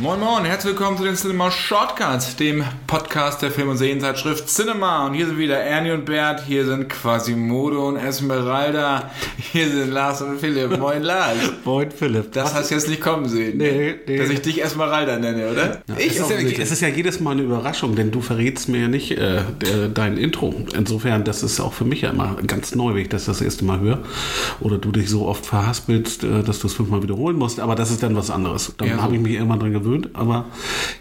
Moin Moin, herzlich willkommen zu den Cinema Shortcuts, dem Podcast der Film- und Serienzeitschrift Cinema. Und hier sind wieder Ernie und Bert, hier sind Quasimodo und Esmeralda, hier sind Lars und Philipp. Moin Lars. Moin Philipp. Das hast du jetzt nicht kommen sehen, Nee, nee. dass ich dich Esmeralda nenne, oder? Ja, es, ist ja, es ist ja jedes Mal eine Überraschung, denn du verrätst mir ja nicht äh, der, dein Intro. Insofern, das ist auch für mich ja immer ganz neu, wenn ich das das erste Mal höre. Oder du dich so oft verhaspelst, äh, dass du es fünfmal wiederholen musst. Aber das ist dann was anderes. Dann Ja, so. habe ich mich irgendwann dran gewöhnt. Aber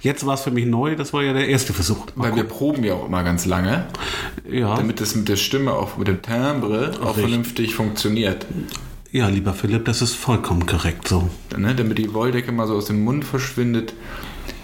jetzt war es für mich neu. Das war ja der erste Versuch. Mal Weil wir proben ja auch immer ganz lange, gucken. ja, damit es mit der Stimme, auch mit dem Timbre, auch Richtig. vernünftig funktioniert. ja, lieber Philipp, das ist vollkommen korrekt so. Ne? Damit die Wolldecke mal so aus dem Mund verschwindet,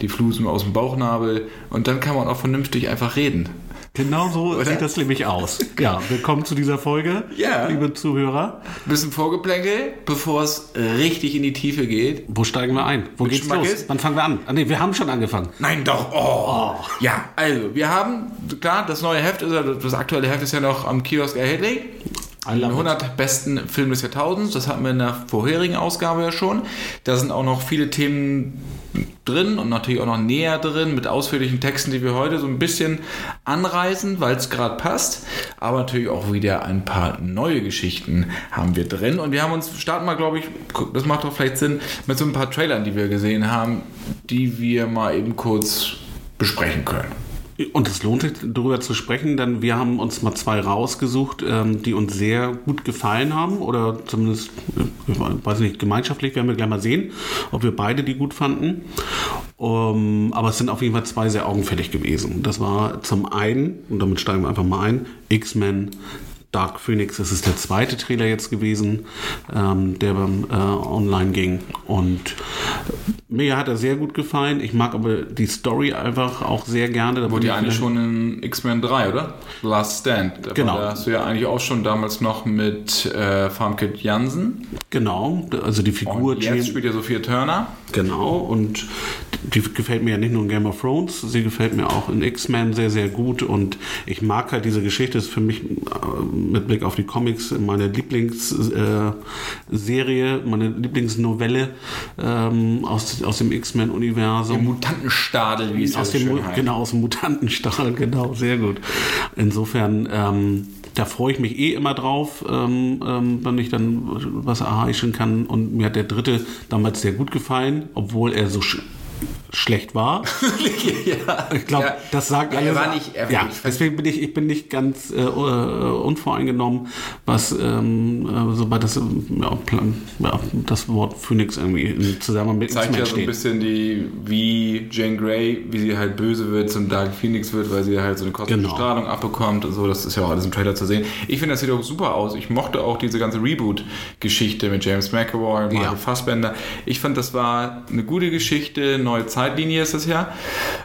die Flusen aus dem Bauchnabel und dann kann man auch vernünftig einfach reden. Genau so sieht das nämlich aus. Ja, willkommen zu dieser Folge, Ja. liebe Zuhörer. Bisschen Vorgeplänkel, bevor es richtig in die Tiefe geht. Wo steigen wir ein? Wo Mit geht's Schmackes? los? Wann fangen wir an? Ah, nee, wir haben schon angefangen. Nein, doch. Oh. Ja, also, wir haben, klar, das neue Heft, ist, das aktuelle Heft ist ja noch am Kiosk erhältlich. Die love it. 100 besten Filme des Jahrtausends, das hatten wir in der vorherigen Ausgabe ja schon. Da sind auch noch viele Themen drin und natürlich auch noch näher drin mit ausführlichen Texten, die wir heute so ein bisschen anreißen, weil es gerade passt. Aber natürlich auch wieder ein paar neue Geschichten haben wir drin. Und wir haben uns, starten mal, glaube ich, das macht doch vielleicht Sinn, mit so ein paar Trailern, die wir gesehen haben, die wir mal eben kurz besprechen können. Und es lohnt sich, darüber zu sprechen, denn wir haben uns mal zwei rausgesucht, ähm, die uns sehr gut gefallen haben oder zumindest, ich weiß nicht, gemeinschaftlich werden wir gleich mal sehen, ob wir beide die gut fanden. Aber es sind auf jeden Fall zwei sehr augenfällig gewesen. Das war zum einen, und damit steigen wir einfach mal ein, X-Men Dark Phoenix, das ist der zweite Trailer jetzt gewesen, ähm, der beim äh, Online ging. Und mir hat er sehr gut gefallen. Ich mag aber die Story einfach auch sehr gerne. Da Wurde ja eigentlich vielleicht- schon in X-Men 3, oder? Last Stand. Da Genau. Da hast du ja eigentlich auch schon damals noch mit äh, Farmkit Jansen. Genau, also die Figur Und Jane- jetzt spielt ja Sophia Turner. Genau, und die gefällt mir ja nicht nur in Game of Thrones, sie gefällt mir auch in X-Men sehr, sehr gut. Und ich mag halt diese Geschichte, ist für mich äh, mit Blick auf die Comics meine Lieblingsserie, äh, meine Lieblingsnovelle ähm, aus, aus dem X-Men-Universum. Mutantenstadel, wie es Aus dem, genau, aus dem Mutantenstahl, genau, sehr gut. Insofern, ähm, da freue ich mich eh immer drauf, ähm, ähm, wenn ich dann was erheischen kann. Und mir hat der dritte damals sehr gut gefallen, obwohl er so schlecht war. ja. Ich glaube, Ja. das sagt Ja, alles. er war nicht- er war ja, nicht- deswegen bin ich, ich bin nicht ganz äh, äh, unvoreingenommen, was ähm, äh, sobald das, ja, das Wort Phoenix irgendwie in Zusammenhang mit Zeigt ja so ein bisschen die, wie Jane Grey, wie sie halt böse wird, zum Dark Phoenix wird, weil sie halt so eine kosmische Genau. Strahlung abbekommt und so. Das ist ja auch alles im Trailer zu sehen. Ich finde, das sieht auch super aus. Ich mochte auch diese ganze Reboot-Geschichte mit James McAvoy, Michael Ja. Fassbender. Ich fand, das war eine gute Geschichte. Neue Zeitlinie ist das ja.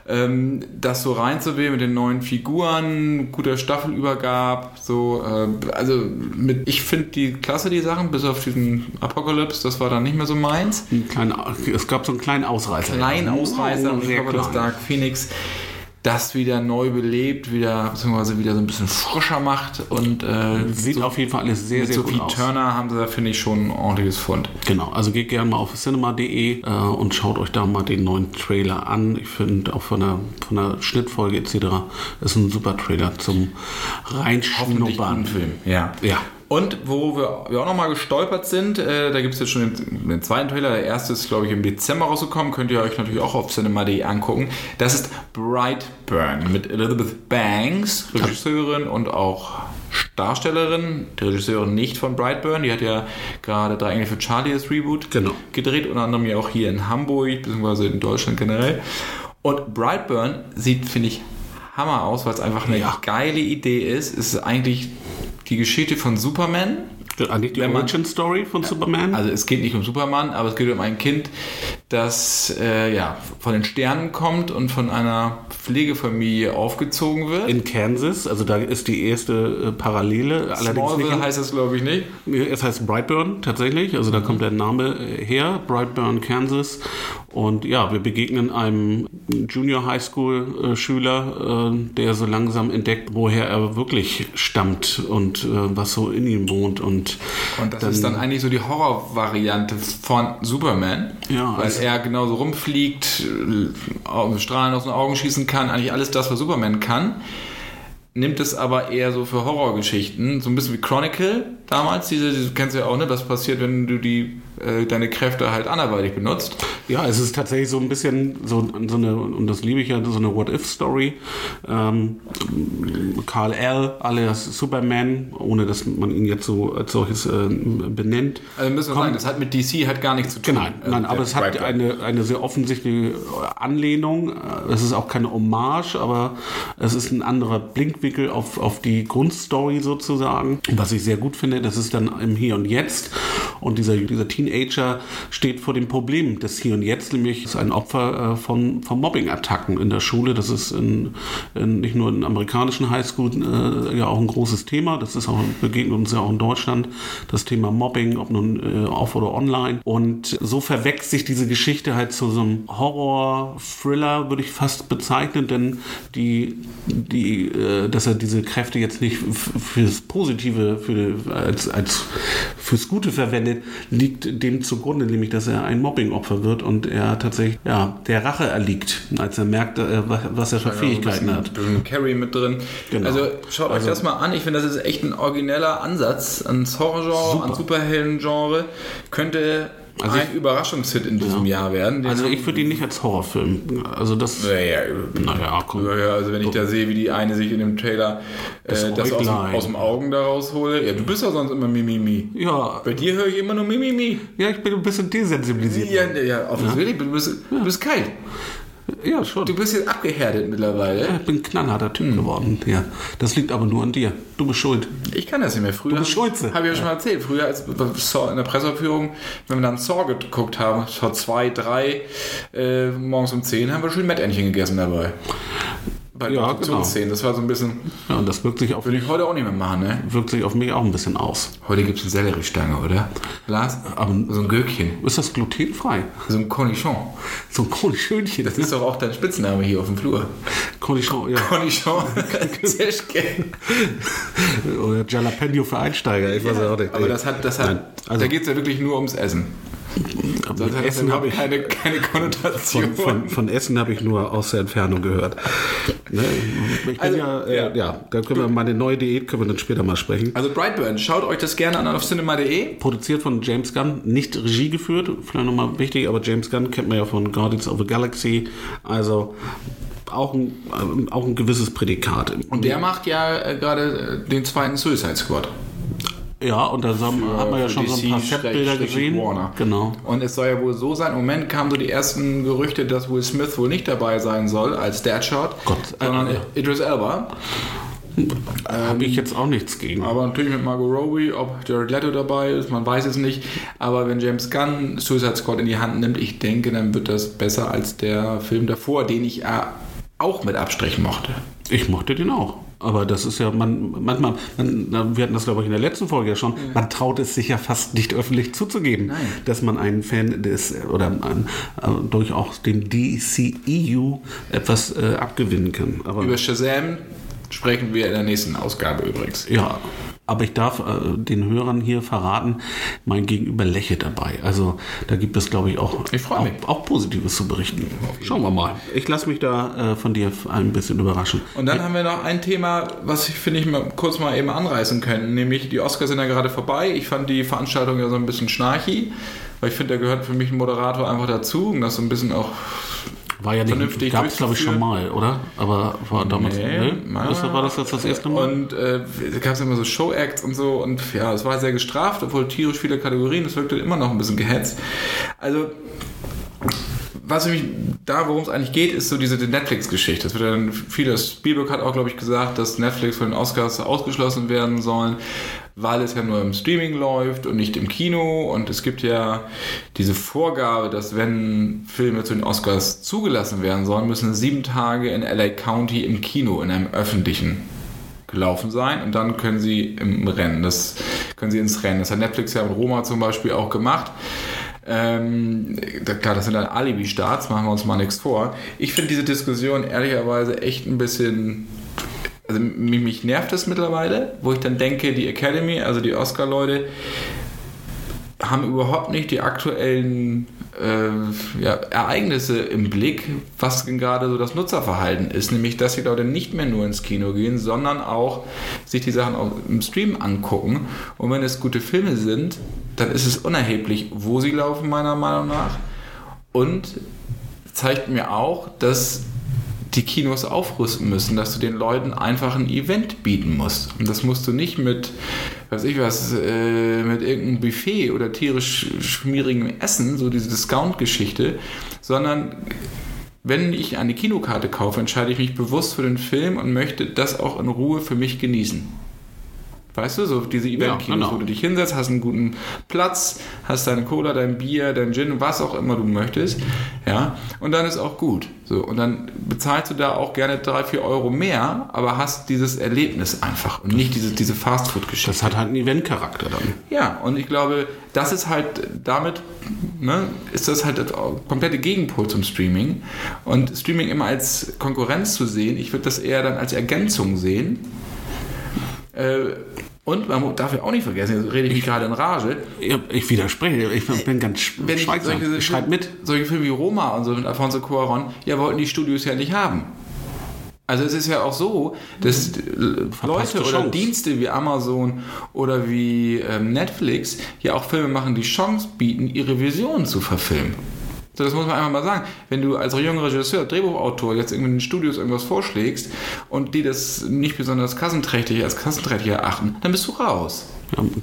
Ähm, das so reinzuwählen mit den neuen Figuren, guter Staffelübergab, so, äh, also mit, ich finde die klasse, die Sachen, bis auf diesen Apocalypse, das war dann nicht mehr so meins Ein kleiner, es gab so einen kleinen Ausreißer. kleinen. Ausreißer und ich Sehr glaube, klein. Dark Phoenix das wieder neu belebt, wieder, beziehungsweise wieder so ein bisschen frischer macht und äh, Sieht auf jeden Fall alles sehr, sehr Sophie gut aus. Turner haben sie da, finde ich, schon ein ordentliches Fund. Genau, also geht gerne mal auf cinema.de äh, und schaut euch da mal den neuen Trailer an. Ich finde auch von der, von der Schnittfolge etc. ist ein super Trailer zum Hoffentlich Reinschnuppern. Film. Ja. Ja. Und wo wir, wir auch nochmal gestolpert sind, äh, da gibt es jetzt schon den, den zweiten Trailer, der erste ist, glaube ich, im Dezember rausgekommen, könnt ihr euch natürlich auch auf cinema.de angucken. Das ist Brightburn mit Elizabeth Banks, Regisseurin und auch Darstellerin, die Regisseurin nicht von Brightburn, die hat ja gerade Drei Engel für Charlie als Reboot Genau. gedreht, unter anderem ja auch hier in Hamburg, beziehungsweise in Deutschland generell. Und Brightburn sieht, finde ich, Hammer aus, weil es einfach eine Ja. geile Idee ist. Es ist eigentlich die Geschichte von Superman. Eigentlich die Wenn man- Origin Story von Superman. Also es geht nicht um Superman, aber es geht um ein Kind, das äh, ja, von den Sternen kommt und von einer Pflegefamilie aufgezogen wird. In Kansas, also da ist die erste äh, Parallele. Smallville nicht heißt das, glaube ich, nicht. Es heißt Brightburn tatsächlich, also da kommt der Name her, Brightburn, Kansas. Und ja, wir begegnen einem Junior High School äh, Schüler, äh, der so langsam entdeckt, woher er wirklich stammt und äh, was so in ihm wohnt. Und, und das dann, ist dann eigentlich so die Horrorvariante von Superman, ja, weil er genauso rumfliegt, äh, Strahlen aus den Augen schießen kann, eigentlich alles das, was Superman kann nimmt es aber eher so für Horrorgeschichten, so ein bisschen wie Chronicle damals, diese, diese kennst du ja auch, ne? Was passiert, wenn du die äh, deine Kräfte halt anderweitig benutzt. Ja, es ist tatsächlich so ein bisschen so, so eine, und das liebe ich ja, so eine What-If-Story. Ähm, Karl L., alias Superman, ohne dass man ihn jetzt so als solches äh, benennt. Also müssen wir sagen, das hat mit DC halt gar nichts zu tun. Nein, nein aber es hat eine, eine sehr offensichtliche Anlehnung. Es ist auch keine Hommage, aber es ist ein anderer Blinkwinkel auf, auf die Grundstory sozusagen. Was ich sehr gut finde, das ist dann im Hier und Jetzt und dieser, dieser Teen Teenager steht vor dem Problem des Hier und Jetzt, nämlich ist ein Opfer äh, von, von Mobbing-Attacken in der Schule. Das ist in, in, nicht nur in amerikanischen Highschool äh, ja auch ein großes Thema. Das ist auch, begegnet uns ja auch in Deutschland, das Thema Mobbing, ob nun äh, off oder online. Und so verwechselt sich diese Geschichte halt zu so einem Horror-Thriller, würde ich fast bezeichnen, denn die, die, äh, dass er diese Kräfte jetzt nicht fürs Positive, für, als, als fürs Gute verwendet, liegt dem zugrunde, nämlich dass er ein Mobbingopfer wird und er tatsächlich ja, der Rache erliegt, als er merkt, äh, was er für Fähigkeiten hat. Ein Carry mit drin. Genau. Also schaut also, euch das mal an. Ich finde, das ist echt ein origineller Ansatz ans Horrorgenre, an Superhelden-Genre. Könnte also ein ich, Überraschungshit in diesem ja. Jahr werden. Also ich würde ihn nicht als Horrorfilm. Also das. Naja, naja komm. Ja, also wenn ich da sehe, wie die eine sich in dem Trailer äh, das, das aus, dem, aus dem Augen da raushole. Ja, du bist ja sonst immer Mimimi. Ja. Bei dir höre ich immer nur Mimimi. Ja, ich bin ein bisschen desensibilisiert. Ja, ja, offensichtlich. Ja. Du, bist, du bist kalt. Ja, schon. Du bist jetzt abgehärtet mittlerweile. Ja, ich bin ein knallharter Typ hm. geworden. Ja. Das liegt aber nur an dir. Du bist schuld. Ich kann das nicht mehr. Früher. Du bist schuld. Habe ich ja schon mal erzählt. Früher als in der Presseaufführung, wenn wir dann Saw geguckt haben, Saw 2, 3, äh, morgens um 10, haben wir schön Mettentchen gegessen dabei bei ja, genau. Das war so ein bisschen. Ja, und das wirkt sich auf. Würde ich heute auch nicht mehr machen, ne? Wirkt sich auf mich auch ein bisschen aus. Heute gibt es eine Selleriestange, oder? Lars? Aber so ein Gürkchen. Ist das glutenfrei? So ein Cornichon. So ein Cornichönchen. Das ist doch auch dein Spitzname hier auf dem Flur. Cornichon, ja. Cornichon. oder Jalapeno für Einsteiger. Ich weiß ja, auch nicht. Aber das hat, das hat, also, da geht es ja wirklich nur ums Essen. Hat Essen habe ich keine, keine Konnotation. Von, von, von Essen habe ich nur aus der Entfernung gehört. Ne? Ich bin also, ja, äh, ja, ja, da können wir meine neue Diät können wir dann später mal sprechen. Also Brightburn, schaut euch das gerne an auf cinema.de. Produziert von James Gunn, nicht Regie geführt, vielleicht nochmal wichtig, aber James Gunn kennt man ja von Guardians of the Galaxy. Also auch ein, äh, auch ein gewisses Prädikat. Und der macht ja äh, gerade den zweiten Suicide Squad. Ja, und da hat man ja schon DC so ein paar Setbilder gesehen. Warner. Genau. Und es soll ja wohl so sein, im Moment kamen so die ersten Gerüchte, dass Will Smith wohl nicht dabei sein soll als Deadshot, Gott, sondern äh, Idris Elba. Habe ich jetzt auch nichts gegen. Aber natürlich mit Margot Robbie, ob Jared Leto dabei ist, man weiß es nicht. Aber wenn James Gunn Suicide Squad in die Hand nimmt, ich denke, dann wird das besser als der Film davor, den ich auch mit Abstrichen mochte. Ich mochte den auch. Aber das ist ja, man, manchmal, man, wir hatten das glaube ich in der letzten Folge ja schon, ja. man traut es sich ja fast nicht öffentlich zuzugeben, Nein. dass man einen Fan des, oder ein, äh, durchaus dem DCEU etwas äh, abgewinnen kann. Aber Über Shazam sprechen wir in der nächsten Ausgabe übrigens. Ja, aber ich darf äh, den Hörern hier verraten, mein Gegenüber lächelt dabei. Also da gibt es, glaube ich, auch, ich auch, auch, Positives zu berichten. Schauen wir mal. Ich lasse mich da äh, von dir ein bisschen überraschen. Und dann ja. haben wir noch ein Thema, was ich finde ich mal kurz mal eben anreißen können, nämlich die Oscars sind ja gerade vorbei. Ich fand die Veranstaltung ja so ein bisschen schnarchi, weil ich finde, da gehört für mich ein Moderator einfach dazu, um das so ein bisschen auch war ja nicht, gab es glaube ich schon mal, oder? Aber war damals, nee, nee? war das jetzt das erste Mal? Und äh, da gab es immer so Show-Acts und so und ja, es war sehr gestraft, obwohl tierisch viele Kategorien, es wirkte immer noch ein bisschen gehetzt. Also was mich da, worum es eigentlich geht, ist so diese Netflix-Geschichte. Das wird dann vieles. Spielberg hat auch, glaube ich, gesagt, dass Netflix von den Oscars ausgeschlossen werden sollen, weil es ja nur im Streaming läuft und nicht im Kino. Und es gibt ja diese Vorgabe, dass wenn Filme zu den Oscars zugelassen werden sollen, müssen sieben Tage in LA County im Kino, in einem öffentlichen gelaufen sein und dann können sie im Rennen, das können sie ins Rennen. Das hat Netflix ja mit Roma zum Beispiel auch gemacht. Ähm, klar, das sind dann Alibi-Starts, machen wir uns mal nichts vor. Ich finde diese Diskussion ehrlicherweise echt ein bisschen. Also mich, mich nervt das mittlerweile, wo ich dann denke, die Academy, also die Oscar-Leute, haben überhaupt nicht die aktuellen äh, ja, Ereignisse im Blick, was gerade so das Nutzerverhalten ist, nämlich dass die Leute nicht mehr nur ins Kino gehen, sondern auch sich die Sachen auch im Stream angucken. Und wenn es gute Filme sind, dann ist es unerheblich, wo sie laufen, meiner Meinung nach. Und zeigt mir auch, dass die Kinos aufrüsten müssen, dass du den Leuten einfach ein Event bieten musst. Und das musst du nicht mit, weiß ich was, äh, mit irgendeinem Buffet oder tierisch schmierigem Essen, so diese Discount-Geschichte, sondern wenn ich eine Kinokarte kaufe, entscheide ich mich bewusst für den Film und möchte das auch in Ruhe für mich genießen. Weißt du, so diese Event-Kinos, ja, genau. wo du dich hinsetzt, hast einen guten Platz, hast deine Cola, dein Bier, dein Gin, was auch immer du möchtest. Ja, und dann ist auch gut. So, und dann bezahlst du da auch gerne drei, vier Euro mehr, aber hast dieses Erlebnis einfach und nicht diese, diese Fastfood-Geschichte. Das hat halt einen Event-Charakter dann. Ja, und ich glaube, das ist halt damit, ne, ist das halt der komplette Gegenpol zum Streaming. Und Streaming immer als Konkurrenz zu sehen, ich würde das eher dann als Ergänzung sehen. Äh, und man darf ja auch nicht vergessen, jetzt rede ich mich gerade in Rage. Ich widerspreche, ich bin ganz Wenn schweigsam. Ich, schreib mit. Solche Filme wie Roma und so mit Alfonso Cuaron, ja, wollten die Studios ja nicht haben. Also es ist ja auch so, dass Leute oder Chance. Dienste wie Amazon oder wie ähm, Netflix ja auch Filme machen, die Chance bieten, ihre Visionen zu verfilmen. So, das muss man einfach mal sagen. Wenn du als junger Regisseur, Drehbuchautor jetzt in den Studios irgendwas vorschlägst und die das nicht besonders kassenträchtig als kassenträchtig erachten, dann bist du raus.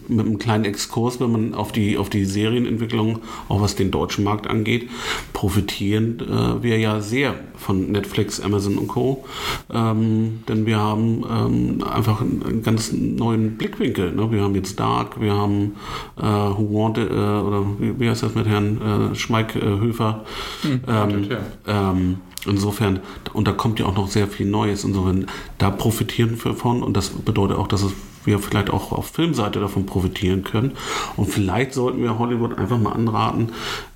Mit einem kleinen Exkurs, wenn man auf die, auf die Serienentwicklung, auch was den deutschen Markt angeht, profitieren äh, wir ja sehr von Netflix, Amazon und Co. Ähm, denn wir haben ähm, einfach einen ganz neuen Blickwinkel. Ne? Wir haben jetzt Dark, wir haben äh, Who Wanted, äh, oder wie, wie, heißt das mit Herrn äh, Schmeikhöfer? Hm, ähm, ja. Ähm, insofern, und da kommt ja auch noch sehr viel Neues. Insofern, da profitieren wir von und das bedeutet auch, dass es wir vielleicht auch auf Filmseite davon profitieren können. Und vielleicht sollten wir Hollywood einfach mal anraten,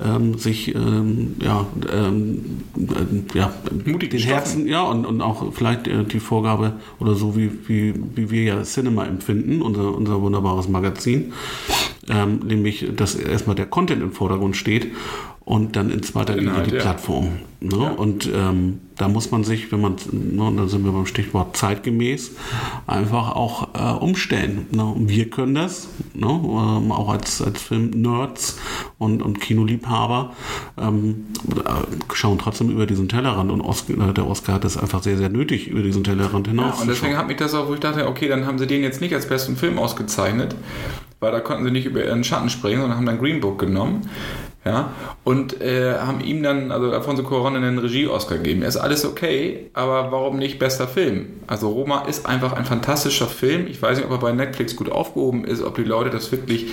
ähm, sich ähm, ja, ähm, äh, ja, mutig den Herzen, ja, und, und auch vielleicht äh, die Vorgabe oder so, wie, wie, wie wir ja Cinema empfinden, unser, unser wunderbares Magazin. Ähm, nämlich, dass erstmal der Content im Vordergrund steht und dann in zweiter Linie die ja. Plattform. Ne? Ja. Und ähm, da muss man sich, wenn man, ne, da sind wir beim Stichwort zeitgemäß, einfach auch äh, umstellen. Ne? Wir können das, ne? ähm, auch als, als Film-Nerds und, und Kinoliebhaber, ähm, äh, schauen trotzdem über diesen Tellerrand und Oscar, äh, der Oscar hat es einfach sehr, sehr nötig, über diesen Tellerrand hinaus. Ja, und deswegen hat mich das auch, wo ich dachte, okay, dann haben sie den jetzt nicht als besten Film ausgezeichnet, weil da konnten sie nicht über ihren Schatten springen, sondern haben dann Green Book genommen. Ja, und äh, haben ihm dann, also Alfonso Cuarón, einen Regie-Oscar gegeben. Er ist alles okay, aber warum nicht bester Film? Also Roma ist einfach ein fantastischer Film. Ich weiß nicht, ob er bei Netflix gut aufgehoben ist, ob die Leute das wirklich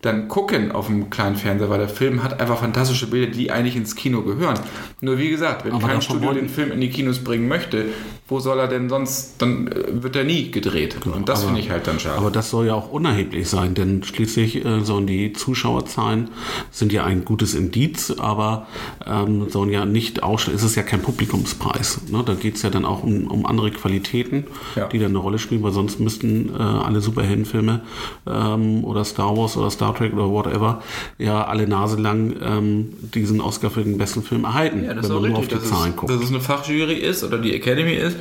dann gucken auf dem kleinen Fernseher, weil der Film hat einfach fantastische Bilder, die eigentlich ins Kino gehören. Nur wie gesagt, wenn aber kein Studio den Film in die Kinos bringen möchte, wo soll er denn sonst, dann äh, wird er nie gedreht. Genau, und das finde ich halt dann schade. Aber das soll ja auch unerheblich sein, denn schließlich äh, sollen die Zuschauerzahlen sind ja ein gutes Indiz, aber ähm, sollen ja nicht ausstellen, ist es ja kein Publikumspreis. Ne? Da geht es ja dann auch um, um andere Qualitäten, ja. die dann eine Rolle spielen, weil sonst müssten äh, alle Superheldenfilme ähm, oder Star Wars oder Star Trek oder whatever ja alle Nase lang ähm, diesen Oscar für den besten Film erhalten, ja, wenn man nur auf die Zahlen ist, guckt. Dass es eine Fachjury ist oder die Academy ist,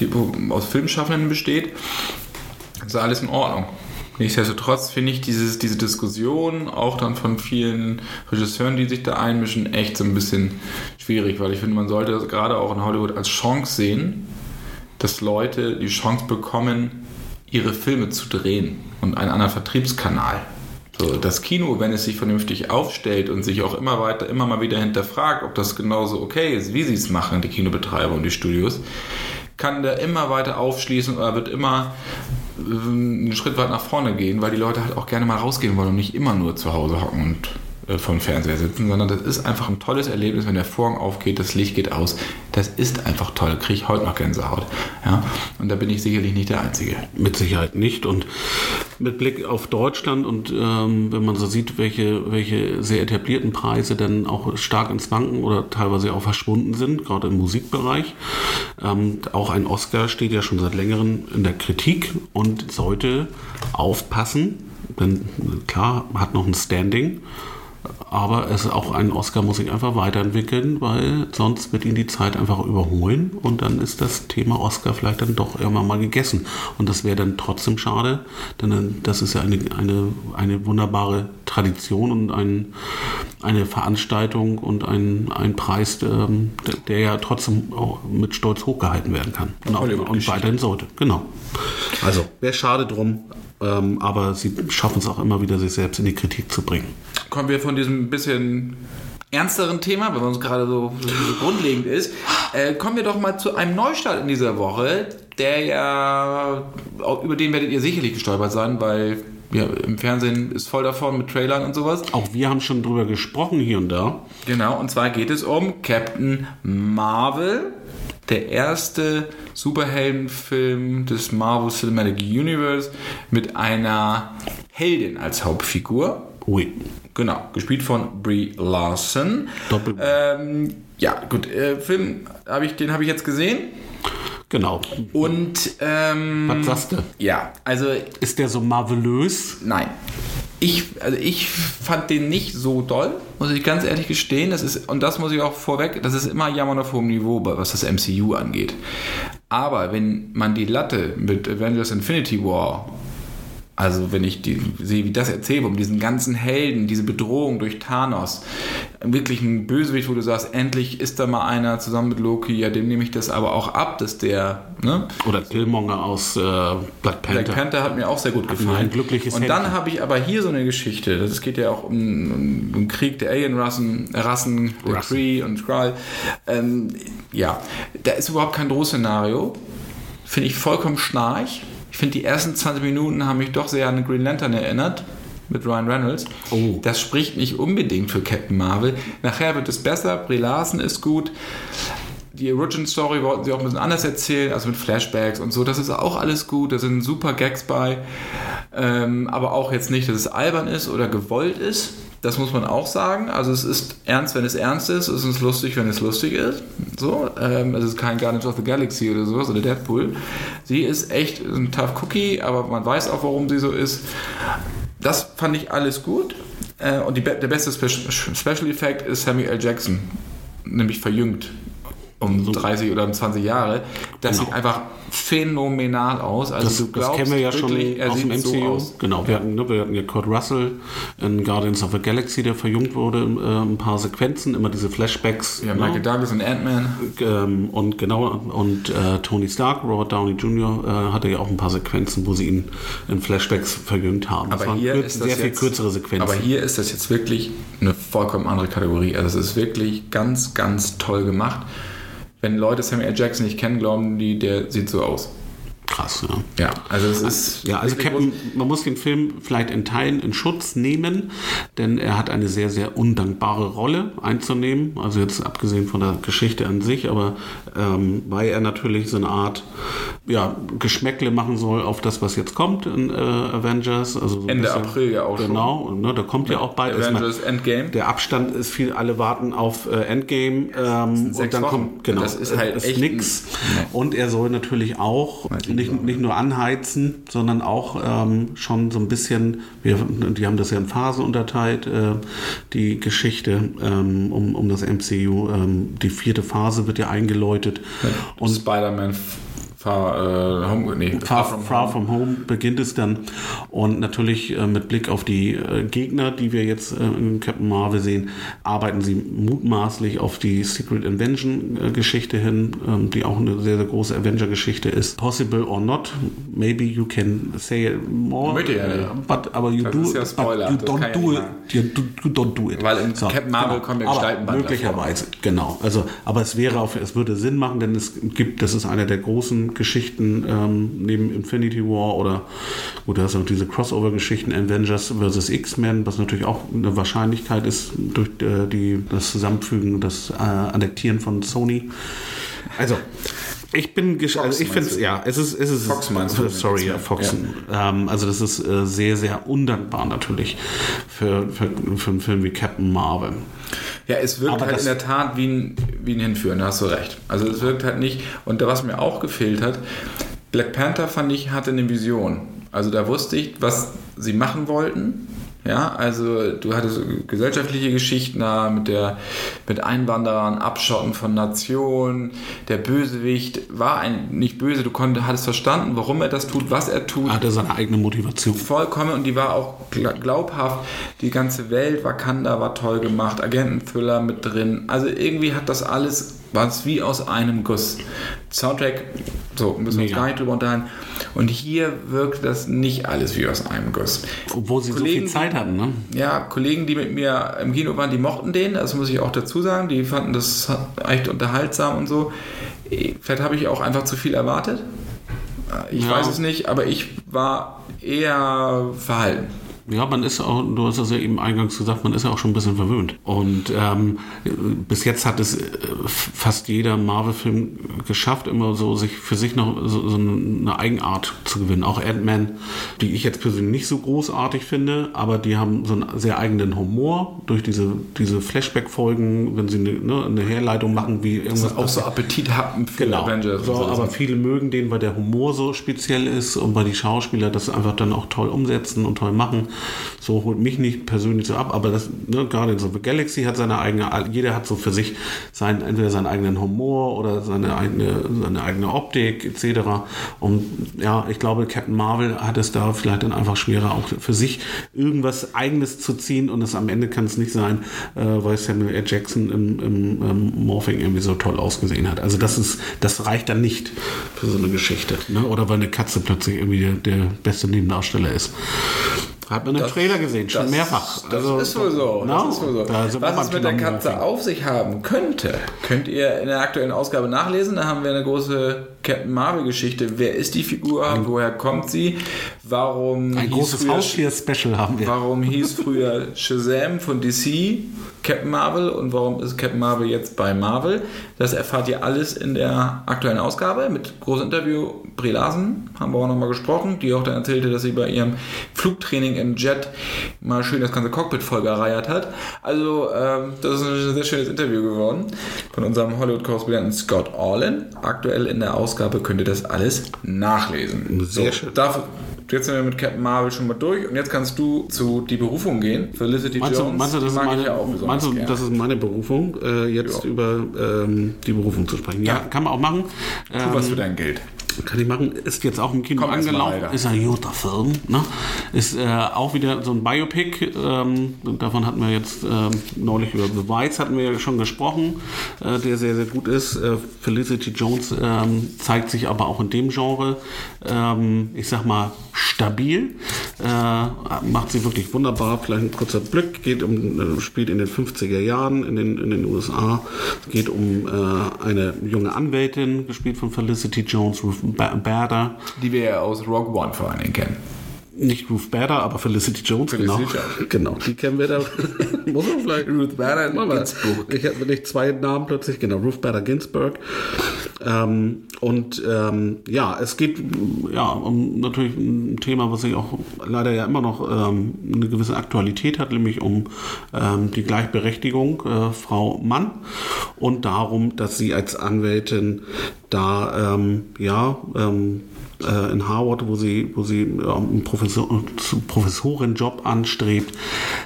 die aus Filmschaffenden besteht, ist alles in Ordnung. Nichtsdestotrotz finde ich dieses, diese Diskussion auch dann von vielen Regisseuren, die sich da einmischen, echt so ein bisschen schwierig, weil ich finde, man sollte das gerade auch in Hollywood als Chance sehen, dass Leute die Chance bekommen, ihre Filme zu drehen und einen anderen Vertriebskanal. So, das Kino, wenn es sich vernünftig aufstellt und sich auch immer weiter, immer mal wieder hinterfragt, ob das genauso okay ist, wie sie es machen, die Kinobetreiber und die Studios, kann da immer weiter aufschließen oder wird immer äh, einen Schritt weit nach vorne gehen, weil die Leute halt auch gerne mal rausgehen wollen und nicht immer nur zu Hause hocken und vom Fernseher sitzen, sondern das ist einfach ein tolles Erlebnis, wenn der Vorhang aufgeht, das Licht geht aus. Das ist einfach toll. Kriege ich heute noch Gänsehaut. Ja? Und da bin ich sicherlich nicht der Einzige. Mit Sicherheit nicht. Und mit Blick auf Deutschland und ähm, wenn man so sieht, welche, welche sehr etablierten Preise dann auch stark ins Wanken oder teilweise auch verschwunden sind, gerade im Musikbereich. Ähm, auch ein Oscar steht ja schon seit längerem in der Kritik und sollte aufpassen, denn klar, hat noch ein Standing aber es ist auch ein Oscar muss sich einfach weiterentwickeln, weil sonst wird ihn die Zeit einfach überholen und dann ist das Thema Oscar vielleicht dann doch irgendwann mal gegessen. Und das wäre dann trotzdem schade, denn das ist ja eine, eine, eine wunderbare Tradition und ein, eine Veranstaltung und ein, ein Preis, der, ähm, der ja trotzdem auch mit Stolz hochgehalten werden kann und, auch, und weiterhin sollte. Genau. Also wäre schade drum, ähm, aber sie schaffen es auch immer wieder, sich selbst in die Kritik zu bringen. Kommen wir von diesem bisschen ernsteren Thema, weil uns gerade so, so, grundlegend ist, äh, kommen wir doch mal zu einem Neustart in dieser Woche, der ja, über den werdet ihr sicherlich gestolpert sein, weil ja, im Fernsehen ist voll davon mit Trailern und sowas. Auch wir haben schon drüber gesprochen hier und da. Genau, und zwar geht es um Captain Marvel der erste Superheldenfilm des Marvel Cinematic Universe mit einer Heldin als Hauptfigur. Oui. Genau, gespielt von Brie Larson. Doppel. Ähm, ja, gut, äh, Film habe ich, den habe ich jetzt gesehen. Genau. Und ähm, was sagst du? Ja, also ist der so marvelös? Nein. Ich, also ich fand den nicht so doll, muss ich ganz ehrlich gestehen. Das ist, und das muss ich auch vorweg, das ist immer Jammern auf hohem Niveau, was das MCU angeht. Aber wenn man die Latte mit Avengers Infinity War also wenn ich die, sehe, wie das erzählt um diesen ganzen Helden, diese Bedrohung durch Thanos, wirklich ein Bösewicht, wo du sagst, endlich ist da mal einer zusammen mit Loki, ja, dem nehme ich das aber auch ab, dass der, ne? Oder Killmonger aus äh, Black Panther. Black Panther hat mir auch sehr gut gefallen. Ein glückliches Und dann habe ich aber hier so eine Geschichte, es geht ja auch um, um, um Krieg der Alien-Rassen, Rassen, der Kree und Skrull. Ähm, ja, da ist überhaupt kein Drohszenario. Finde ich vollkommen schnarch ich finde, die ersten 20 Minuten haben mich doch sehr an Green Lantern erinnert mit Ryan Reynolds. Oh. Das spricht nicht unbedingt für Captain Marvel. Nachher wird es besser, Brie Larson ist gut. Die Origin Story wollten sie auch ein bisschen anders erzählen, also mit Flashbacks und so. Das ist auch alles gut, da sind super Gags bei. Ähm, aber auch jetzt nicht, dass es albern ist oder gewollt ist. Das muss man auch sagen. Also es ist ernst, wenn es ernst ist. Es ist lustig, wenn es lustig ist. So, ähm, es ist kein Guardians of the Galaxy oder sowas oder Deadpool. Sie ist echt ein Tough Cookie, aber man weiß auch, warum sie so ist. Das fand ich alles gut. Äh, und die, der beste Spe Special Effect ist Samuel L. Jackson, nämlich verjüngt um so 30 oder um 20 Jahre. Das genau. sieht einfach phänomenal aus. Also das, du glaubst, das kennen wir ja wirklich, schon aus dem MCU. So genau, wir hatten, ne, wir hatten ja Kurt Russell in Guardians of the Galaxy, der verjüngt wurde, äh, ein paar Sequenzen, immer diese Flashbacks. Ja, Michael genau. Douglas und Ant-Man. Ähm, und genau, und äh, Tony Stark, Robert Downey Jr., äh, hatte ja auch ein paar Sequenzen, wo sie ihn in Flashbacks verjüngt haben. Aber hier ist sehr viel jetzt, kürzere Sequenzen. Aber hier ist das jetzt wirklich eine vollkommen andere Kategorie. Also es ist wirklich ganz, ganz toll gemacht wenn Leute Samuel. Jackson nicht kennen, glauben die, der sieht so aus. Krass, ja. Ja, also es ist. Ja, also Captain, man muss den Film vielleicht in Teilen in Schutz nehmen, denn er hat eine sehr, sehr undankbare Rolle einzunehmen. Also jetzt abgesehen von der Geschichte an sich, aber ähm, weil er natürlich so eine Art ja, Geschmäckle machen soll auf das, was jetzt kommt in äh, Avengers. Also so Ende bisschen, April ja auch genau, schon. Genau, ne, da kommt ja, ja auch bald. Avengers Endgame. Der Abstand ist viel, alle warten auf äh, Endgame. Ähm, und dann Wochen. kommt, genau, das ist halt ist nix. Nee. Und er soll natürlich auch nicht, nicht nur anheizen, sondern auch ähm, schon so ein bisschen, wir, die haben das ja in Phasen unterteilt, äh, die Geschichte ähm, um, um das MCU. Ähm, die vierte Phase wird ja eingeläutet. Ja, und Spider-Man Far, äh, home, nee, Far, from, Far from Home beginnt es dann. Und natürlich äh, mit Blick auf die äh, Gegner, die wir jetzt äh, in Captain Marvel sehen, arbeiten sie mutmaßlich auf die Secret Invention-Geschichte hin, ähm, die auch eine sehr, sehr große Avenger-Geschichte ist. Possible or not, maybe you can say more. Möchte ja nicht. äh, But, aber you Das do, ist ja Spoiler, but you don't do it. machen. You, do, you don't do it. Weil in Captain Marvel kommen ja aber Gestaltenband Möglicherweise, genau. Also, aber es wäre auf, es würde Sinn machen, denn es gibt, das ist eine der großen Geschichten ähm, neben Infinity War oder gut, da hast du noch diese Crossover-Geschichten Avengers vs. X-Men, was natürlich auch eine Wahrscheinlichkeit ist durch äh, die, das Zusammenfügen, das äh, Annektieren von Sony. Also, ich bin gesch also ich finde ja, es ist, es ist, Fox meinst du? sorry, ja, Fox. Ähm, also das ist äh, sehr, sehr undankbar natürlich für, für, für einen Film wie Captain Marvel. Ja, es wirkt Aber halt in der Tat wie ein, wie ein Hinführen, da hast du recht. Also es wirkt halt nicht, und was mir auch gefehlt hat, Black Panther fand ich, hatte eine Vision. Also da wusste ich, was sie machen wollten. Ja, also du hattest gesellschaftliche Geschichten da mit der mit Einwanderern, Abschotten von Nationen. Der Bösewicht war ein, nicht böse, du konntest, hattest verstanden, warum er das tut, was er tut Er hatte seine eigene Motivation. vollkommen und die war auch gla- glaubhaft. Die ganze Welt, Wakanda war toll gemacht, Agenten-Thriller mit drin. Also irgendwie hat das alles, war es wie aus einem Guss. Soundtrack, so, müssen wir uns gar nicht drüber unterhalten. Und hier wirkt das nicht alles wie aus einem Guss. Obwohl sie Kollegen, so viel Zeit hatten, ne? Ja, Kollegen, die mit mir im Kino waren, die mochten den, das muss ich auch dazu sagen. Die fanden das echt unterhaltsam und so. Vielleicht habe ich auch einfach zu viel erwartet. Ich Ja. weiß es nicht, aber ich war eher verhalten. Ja, man ist auch, du hast es ja eben eingangs gesagt, man ist ja auch schon ein bisschen verwöhnt. Und ähm, bis jetzt hat es äh, fast jeder Marvel-Film geschafft, immer so sich für sich noch so, so eine Eigenart zu gewinnen. Auch Ant-Man, die ich jetzt persönlich nicht so großartig finde, aber die haben so einen sehr eigenen Humor durch diese, diese Flashback-Folgen, wenn sie eine, ne, eine Herleitung machen, wie Das irgendwas ist auch so Appetit haben für Genau. Avengers. So. aber viele mögen den, weil der Humor so speziell ist und weil die Schauspieler das einfach dann auch toll umsetzen und toll machen. So holt mich nicht persönlich so ab, aber das, ne, Guardians of the Galaxy hat seine eigene, jeder hat so für sich sein, entweder seinen eigenen Humor oder seine eigene, seine eigene Optik etc. Und ja, ich glaube, Captain Marvel hat es da vielleicht dann einfach schwerer, auch für sich irgendwas Eigenes zu ziehen und es am Ende kann es nicht sein, äh, weil Samuel L. Jackson im, im, im Morphing irgendwie so toll ausgesehen hat. Also das ist, das reicht dann nicht für so eine Geschichte. Ne? Oder weil eine Katze plötzlich irgendwie der, der beste Nebendarsteller ist. Hat man im Trailer gesehen, schon Das- mehrfach. Das Also, ist wohl so. No, das ist wohl so. Was es mit der Katze auf sich haben könnte, könnt ihr in der aktuellen Ausgabe nachlesen. Da haben wir eine große Captain Marvel-Geschichte. Wer ist die Figur? Woher kommt sie? Warum Ein hieß großes früher- Haustier-Special haben wir. Warum hieß früher Shazam von DC Captain Marvel und warum ist Captain Marvel jetzt bei Marvel? Das erfahrt ihr alles in der aktuellen Ausgabe mit großem Interview. Brie Larsen haben wir auch nochmal gesprochen, die auch dann erzählte, dass sie bei ihrem Flugtraining im Jet mal schön das ganze Cockpit vollgereiert hat. Also, ähm, das ist ein sehr schönes Interview geworden von unserem Hollywood-Korrespondenten Scott Orlin. Aktuell in der Ausgabe könnt ihr das alles nachlesen. Sehr so, schön. Dafür, jetzt sind wir mit Captain Marvel schon mal durch und jetzt kannst du zu Die Berufung gehen. Felicity Meinst du, Jones. meinst du, das, ist meine, ja meinst du das ist meine Berufung, äh, jetzt Ja. über ähm, die Berufung zu sprechen? Ja, kann man auch machen. Tu Ähm, was für dein Geld. Kann ich machen. Ist jetzt auch im Kino Komm, angelaufen. Ist ein guter Film. Ne? Ist äh, auch wieder so ein Biopic. Ähm, davon hatten wir jetzt ähm, neulich über The Whites hatten wir ja schon gesprochen, äh, der sehr, sehr gut ist. Äh, Felicity Jones ähm, zeigt sich aber auch in dem Genre, ähm, ich sag mal, stabil. Äh, macht sie wirklich wunderbar. Vielleicht ein kurzer Blick. Geht um, äh, spielt in den 50er Jahren in den, in den USA. Es geht um äh, eine junge Anwältin, gespielt von Felicity Jones, Ruth Bader. Die wir aus Rogue One vor allen Dingen kennen. Nicht Ruth Bader, aber Felicity Jones, Felicity genau. Jones. Genau, die kennen wir da. Muss man vielleicht. Ruth Bader wir. Ginsburg. Ich hatte nicht zwei Namen plötzlich, genau, Ruth Bader Ginsburg. Ähm, und ähm, ja, es geht ja um natürlich ein Thema, was sich auch leider ja immer noch ähm, eine gewisse Aktualität hat, nämlich um ähm, die Gleichberechtigung äh, Frau-Mann und darum, dass sie als Anwältin da ähm, ja ähm, äh, in Harvard, wo sie, wo sie äh, einen Professor, Professorenjob anstrebt,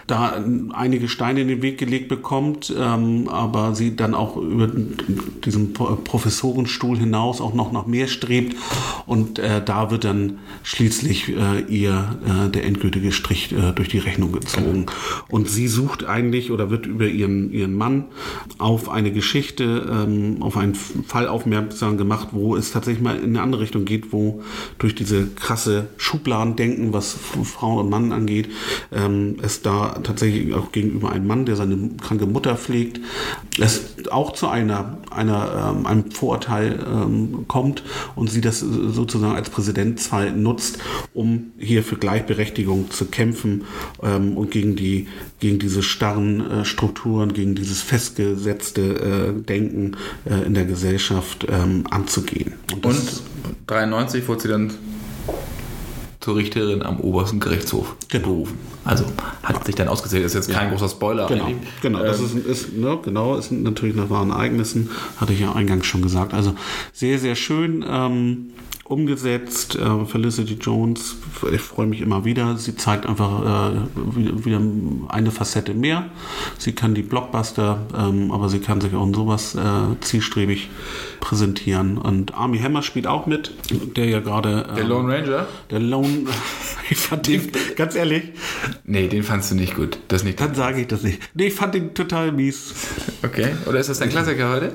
da einige Steine in den Weg gelegt bekommt, ähm, aber sie dann auch über diesen Professorenstuhl hinaus auch noch nach mehr strebt und äh, da wird dann schließlich äh, ihr äh, der endgültige Strich äh, durch die Rechnung gezogen. Und sie sucht eigentlich oder wird über ihren, ihren Mann auf eine Geschichte, ähm, auf einen Fall aufmerksam gemacht, wo es tatsächlich mal in eine andere Richtung geht, wo durch diese krasse Schubladendenken, was Frau und Mann angeht, ähm, es da tatsächlich auch gegenüber einem Mann, der seine kranke Mutter pflegt, es auch zu einer, einer ähm, einem Vorurteil ähm, kommt und sie das sozusagen als Präsidentsfall nutzt, um hier für Gleichberechtigung zu kämpfen ähm, und gegen die gegen diese starren äh, Strukturen, gegen dieses festgesetzte äh, Denken äh, in der Gesellschaft ähm, anzugehen. Und, und 93 wurde sie dann zur Richterin am obersten Gerichtshof genau. berufen. Also hat sich dann ausgezählt, ist jetzt kein ja. großer Spoiler. Genau, genau das ähm, ist, ist, ne, genau, ist natürlich nach wahren Ereignissen, hatte ich ja eingangs schon gesagt. Also sehr, sehr schön. Ähm, umgesetzt. Äh, Felicity Jones, ich freue mich immer wieder. Sie zeigt einfach äh, wieder eine Facette mehr. Sie kann die Blockbuster, ähm, aber sie kann sich auch in sowas äh, zielstrebig präsentieren. Und Army Hammer spielt auch mit, der ja gerade. der Lone Ranger? Der Lone. ich fand den, ganz ehrlich. Nee, den fandst du nicht gut. Das nicht. Dann sage ich das nicht. Nee, ich fand den total mies. Okay. Oder ist das dein Klassiker heute?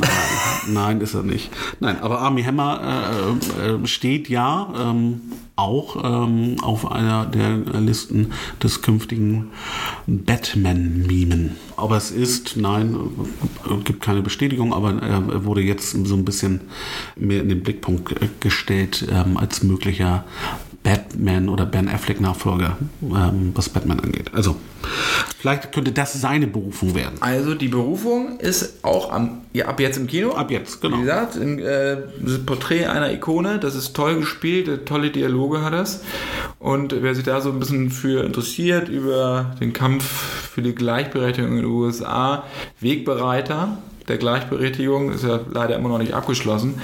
Nein, nein ist er nicht. Nein, aber Army Hammer äh, äh, steht ja ähm, auch ähm, auf einer der Listen des künftigen Batman-Mimen. Aber es ist, nein, gibt keine Bestätigung, aber er wurde jetzt so ein bisschen mehr in den Blickpunkt gestellt ähm, als möglicher Batman oder Ben Affleck Nachfolger, ähm, was Batman angeht. Also, vielleicht könnte das seine Berufung werden. Also, die Berufung ist auch am, ja, ab jetzt im Kino. Ab jetzt, genau. Wie gesagt, ein äh, Porträt einer Ikone, das ist toll gespielt, tolle Dialoge hat das. Und wer sich da so ein bisschen für interessiert, über den Kampf für die Gleichberechtigung in den USA, Wegbereiter der Gleichberechtigung, ist ja leider immer noch nicht abgeschlossen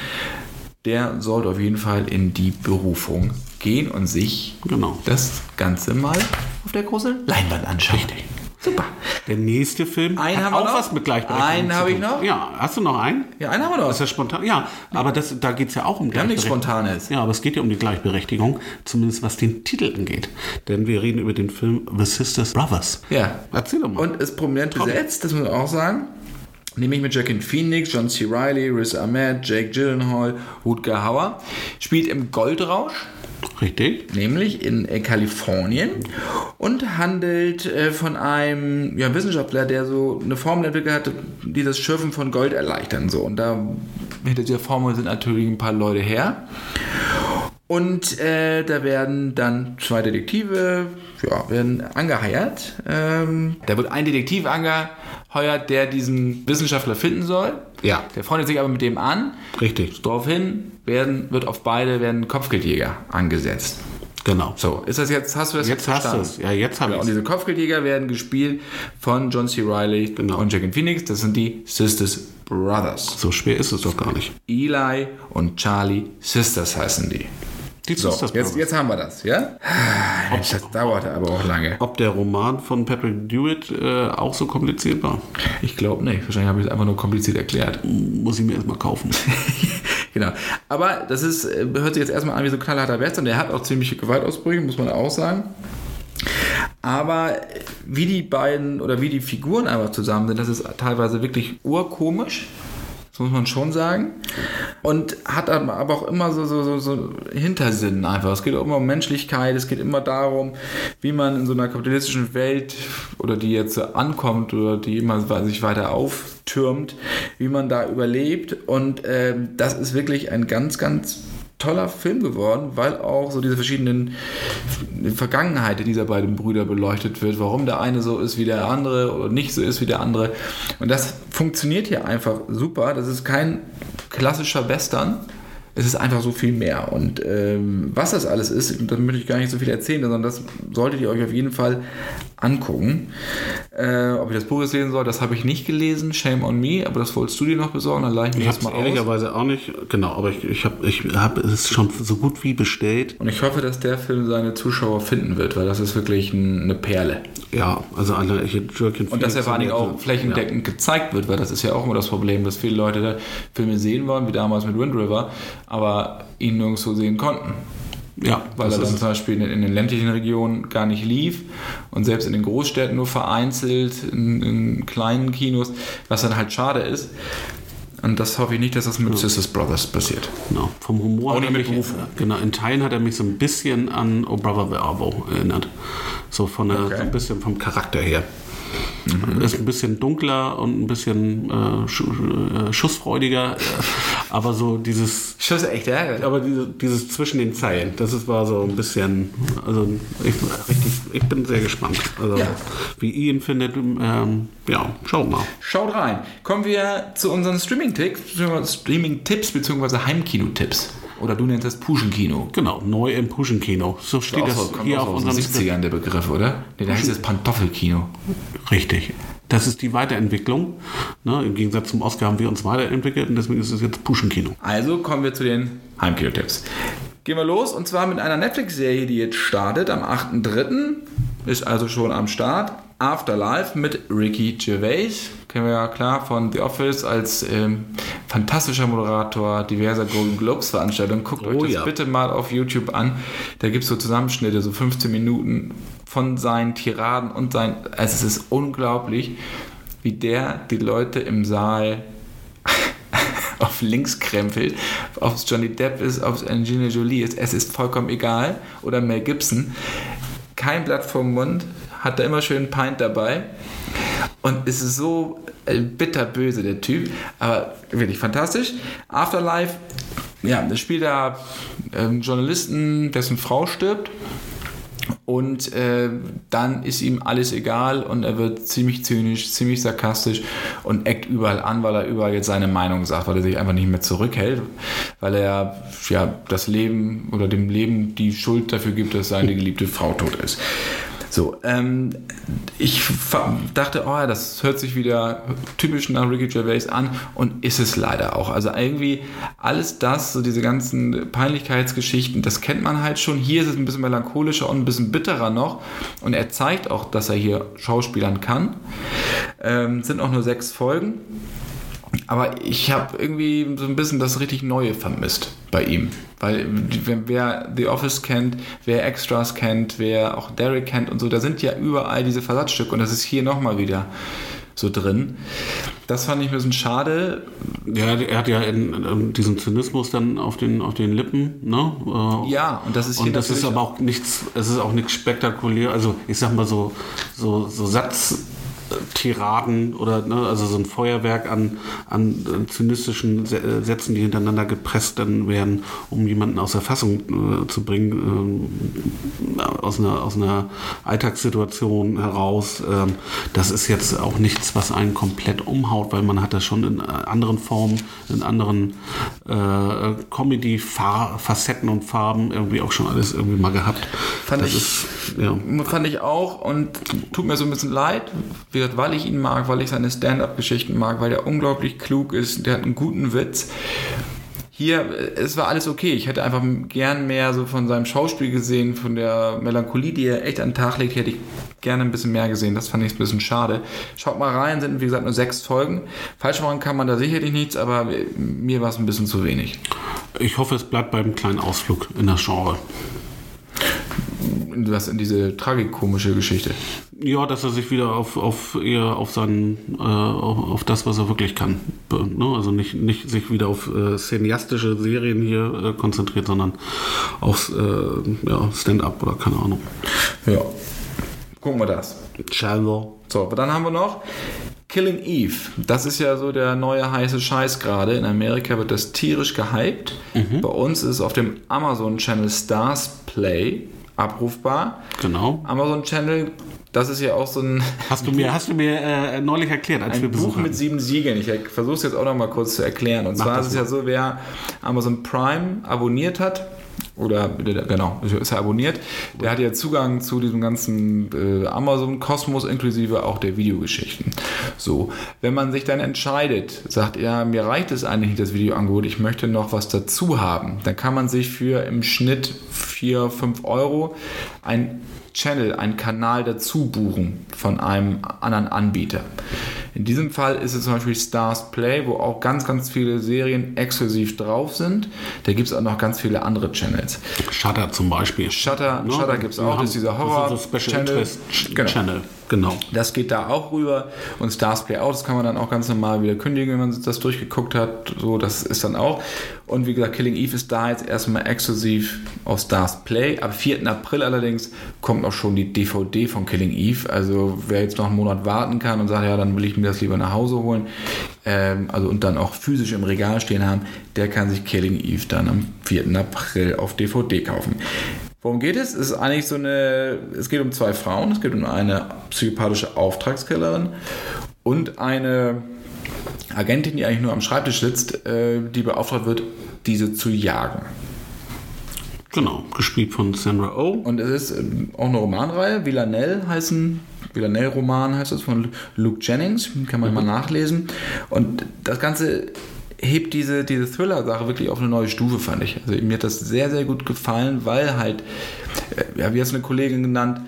der sollte auf jeden Fall in die Berufung gehen und sich genau. das Ganze mal auf der großen Leinwand anschauen. Richtig. Super. Der nächste Film einen hat haben auch noch? was mit Gleichberechtigung. Einen habe ich noch. Ja, hast du noch einen? Ja, einen haben wir noch. Das ist ja spontan. Ja, aber das, da geht es ja auch um wir Gleichberechtigung. Wir haben nichts Spontanes. Ja, aber es geht ja um die Gleichberechtigung, zumindest was den Titel angeht. Denn wir reden über den Film The Sisters Brothers. Ja. Erzähl doch mal. Und ist prominent Tom. besetzt, das muss man auch sagen. Nämlich mit Jackin Phoenix, John C. Reilly, Riz Ahmed, Jake Gyllenhaal, Rutger Hauer. Spielt im Goldrausch. Richtig. Nämlich in äh, Kalifornien und handelt äh, von einem ja, Wissenschaftler, der so eine Formel entwickelt hat, die das Schürfen von Gold erleichtern. So. Und da hinter dieser Formel sind natürlich ein paar Leute her. Und äh, da werden dann zwei Detektive ja, werden angeheiert. Ähm, da wird ein Detektiv angeheuert, der diesen Wissenschaftler finden soll. Ja. Der freundet sich aber mit dem an. Richtig. Daraufhin werden, wird auf beide werden Kopfgeldjäger angesetzt. Genau. So, ist das jetzt, hast du das jetzt, jetzt? Hast Ja, jetzt habe ich Und diese Kopfgeldjäger werden gespielt von John C. Reilly genau. und Jack Phoenix. Das sind die Sisters Brothers. So schwer ist es doch gar nicht. Eli und Charlie Sisters heißen die. Die so, jetzt, jetzt haben wir das, ja? Ob, das dauerte aber auch lange. Ob der Roman von Patrick Dewitt äh, auch so kompliziert war? Ich glaube nicht. Wahrscheinlich habe ich es einfach nur kompliziert erklärt. Muss ich mir erstmal kaufen. genau. Aber das ist, äh, hört sich jetzt erstmal an wie so ein knallharter Western. Der hat auch ziemliche Gewaltausbrüche, muss man auch sagen. Aber wie die beiden oder wie die Figuren einfach zusammen sind, das ist teilweise wirklich urkomisch. Das muss man schon sagen. Und hat aber auch immer so, so, so, so Hintersinn einfach. Es geht auch immer um Menschlichkeit, es geht immer darum, wie man in so einer kapitalistischen Welt oder die jetzt ankommt oder die immer sich weiter auftürmt, wie man da überlebt. Und äh, das ist wirklich ein ganz, ganz toller Film geworden, weil auch so diese verschiedenen Vergangenheiten dieser beiden Brüder beleuchtet wird, warum der eine so ist wie der andere oder nicht so ist wie der andere. Und das funktioniert hier einfach super. Das ist kein klassischer Western. Es ist einfach so viel mehr. Und ähm, was das alles ist, da möchte ich gar nicht so viel erzählen, sondern das solltet ihr euch auf jeden Fall angucken. Äh, ob ich das Buch jetzt lesen soll, das habe ich nicht gelesen. Shame on me, aber das wolltest du dir noch besorgen, dann leih ich mir Ich das mal aus. ehrlicherweise auch nicht, genau, aber ich, ich habe ich hab es schon so gut wie bestellt. Und ich hoffe, dass der Film seine Zuschauer finden wird, weil das ist wirklich ein, eine Perle. Ja, also alle Joaquin Und dass er vor allen Dingen auch flächendeckend gezeigt wird, weil das ist ja auch immer das Problem, dass viele Leute da Filme sehen wollen, wie damals mit Wind River, aber ihn nirgendwo sehen konnten. Ja, Weil er dann zum Beispiel in, den ländlichen Regionen gar nicht lief und selbst in den Großstädten nur vereinzelt, in, in kleinen Kinos, was dann halt schade ist. Und das hoffe ich nicht, dass das mit Sisters Brothers passiert. genau, vom Humor Auch hat nicht er mit Berufung. genau, in Teilen hat er mich so ein bisschen an Oh Brother the Arvo erinnert. So von der, Okay. so ein bisschen vom Charakter her. Mhm. Ist ein bisschen dunkler und ein bisschen äh, sch äh, schussfreudiger, äh, aber so dieses Schuss echt ärgerlich. aber diese, dieses zwischen den Zeilen, das ist, war so ein bisschen, also ich, richtig, ich bin sehr gespannt. Also, Ja. wie ihr ihn findet, ähm, ja, schaut mal. Schaut rein. Kommen wir zu unseren Streaming-Tipps, beziehungsweise Streaming-Tipps bzw. Heimkino-Tipps. Oder du nennst das Puschenkino. Genau, neu im Puschenkino. So steht Auch das hier auf unserem 70ern der Begriff, oder? Nee, da heißt es Pantoffelkino. Richtig. Das ist die Weiterentwicklung. Ne, Im Gegensatz zum Oscar haben wir uns weiterentwickelt und deswegen ist es jetzt Puschenkino. Also kommen wir zu den Heimkino-Tipps. Gehen wir los und zwar mit einer Netflix-Serie, die jetzt startet am 8.3. Ist also schon am Start. Afterlife mit Ricky Gervais. Kennen wir ja klar von The Office als ähm, fantastischer Moderator diverser Golden Globes Veranstaltungen. Guckt euch Oh das ja. bitte mal auf YouTube an. Da gibt es so Zusammenschnitte, so 15 Minuten von seinen Tiraden und seinen. Also es ist unglaublich, wie der die Leute im Saal auf links krempelt, ob es Johnny Depp ist, ob es Angelina Jolie ist, es ist vollkommen egal. Oder Mel Gibson. Kein Blatt vom Mund, hat da immer schön Pint dabei und ist so äh, bitterböse, der Typ. Aber wirklich fantastisch. Afterlife, ja, das spielt da ähm, Journalisten, dessen Frau stirbt. Und äh, dann ist ihm alles egal und er wird ziemlich zynisch, ziemlich sarkastisch und eckt überall an, weil er überall jetzt seine Meinung sagt, weil er sich einfach nicht mehr zurückhält, weil er ja das Leben oder dem Leben die Schuld dafür gibt, dass seine geliebte Frau tot ist. So, ähm, ich dachte, oh, das hört sich wieder typisch nach Ricky Gervais an und ist es leider auch. Also irgendwie alles das, so diese ganzen Peinlichkeitsgeschichten, das kennt man halt schon. Hier ist es ein bisschen melancholischer und ein bisschen bitterer noch und er zeigt auch, dass er hier Schauspielern kann. Ähm, sind auch nur sechs Folgen. Aber ich habe irgendwie so ein bisschen das richtig Neue vermisst bei ihm. Weil wer- The Office kennt, wer Extras kennt, wer auch Derek kennt und so, da sind ja überall diese Versatzstücke und das ist hier nochmal wieder so drin. Das fand ich ein bisschen schade. Ja, er hat ja diesen Zynismus dann auf den, auf den Lippen, ne? Äh, Ja, und das ist hier Und das ist aber auch nichts, es ist auch nichts spektakulär, also ich sag mal so, so, so Satztiraden oder ne, also so ein Feuerwerk an, an äh, zynistischen äh, Sätzen, die hintereinander gepresst dann werden, um jemanden aus der Fassung äh, zu bringen, ähm, aus, einer, aus einer Alltagssituation heraus. Ähm, das ist jetzt auch nichts, was einen komplett umhaut, weil man hat das schon in äh, anderen Formen, in anderen äh, Comedy-Facetten und Farben irgendwie auch schon alles irgendwie mal gehabt. Fand das ich- ist, ja. Fand ich auch und tut mir so ein bisschen leid, wie gesagt, weil ich ihn mag, weil ich seine Stand-up-Geschichten mag, weil er unglaublich klug ist, der hat einen guten Witz. Hier, es war alles okay. Ich hätte einfach gern mehr so von seinem Schauspiel gesehen, von der Melancholie, die er echt an den Tag legt, hätte ich gerne ein bisschen mehr gesehen. Das fand ich ein bisschen schade. Schaut mal rein, sind wie gesagt nur sechs Folgen. Falsch machen kann man da sicherlich nichts, aber mir war es ein bisschen zu wenig. Ich hoffe, es bleibt beim kleinen Ausflug in das Genre. Was in diese tragikomische Geschichte. Ja, dass er sich wieder auf, auf eher auf seinen, äh, auf, auf das, was er wirklich kann. Ne? Also nicht, nicht sich wieder auf äh, cineastische Serien hier äh, konzentriert, sondern aufs äh, ja, Stand-up oder keine Ahnung. Ja. Gucken wir das. Cello. So, aber dann haben wir noch Killing Eve. Das ist ja so der neue heiße Scheiß gerade. In Amerika wird das tierisch gehypt. Bei uns ist es auf dem Amazon Channel Stars Play abrufbar. Genau. Amazon Channel, das ist ja auch so ein, Hast du mir, hast du mir äh, neulich erklärt, als wir ein Buch Besuch mit hatten. sieben Siegeln. Ich versuche es jetzt auch noch mal kurz zu erklären. Und Mach zwar ist es ja so, wer Amazon Prime abonniert hat, oder genau, ist er abonniert. Der hat ja Zugang zu diesem ganzen äh, Amazon-Kosmos inklusive auch der Videogeschichten. So, wenn man sich dann entscheidet, sagt, ja, mir reicht es eigentlich nicht das Videoangebot, ich möchte noch was dazu haben, dann kann man sich für im Schnitt 4, 5 Euro ein Channel, einen Kanal dazu buchen von einem anderen Anbieter. In diesem Fall ist es zum Beispiel Stars Play, wo auch ganz, ganz viele Serien exklusiv drauf sind. Da gibt es auch noch ganz viele andere Channels. Shutter zum Beispiel. Shutter, no, Shutter gibt es auch, das ist dieser Horror-Channel. Genau. Channel. Genau. Das geht da auch rüber und Stars Play auch, das kann man dann auch ganz normal wieder kündigen, wenn man das durchgeguckt hat. So, das ist dann auch. Und wie gesagt, Killing Eve ist da jetzt erstmal exklusiv auf Stars Play. Ab 4. April allerdings kommt auch schon die DVD von Killing Eve. Also wer jetzt noch einen Monat warten kann und sagt, ja, dann will ich mir das lieber nach Hause holen, ähm, also und dann auch physisch im Regal stehen haben, der kann sich Killing Eve dann am 4. April auf DVD kaufen. Worum geht es? Es ist eigentlich so eine, es geht um zwei Frauen. Es geht um eine psychopathische Auftragskillerin und eine Agentin, die eigentlich nur am Schreibtisch sitzt, äh, die beauftragt wird, diese zu jagen. Genau, gespielt von Sandra Oh. Und es ist ähm, auch eine Romanreihe. Villanelle heißen, Villanelle-Roman heißt es von Luke Jennings, kann man mhm. mal nachlesen. Und das Ganze hebt diese, diese Thriller-Sache wirklich auf eine neue Stufe, fand ich. Also mir hat das sehr, sehr gut gefallen, weil halt, äh, ja, wie hat es eine Kollegin genannt,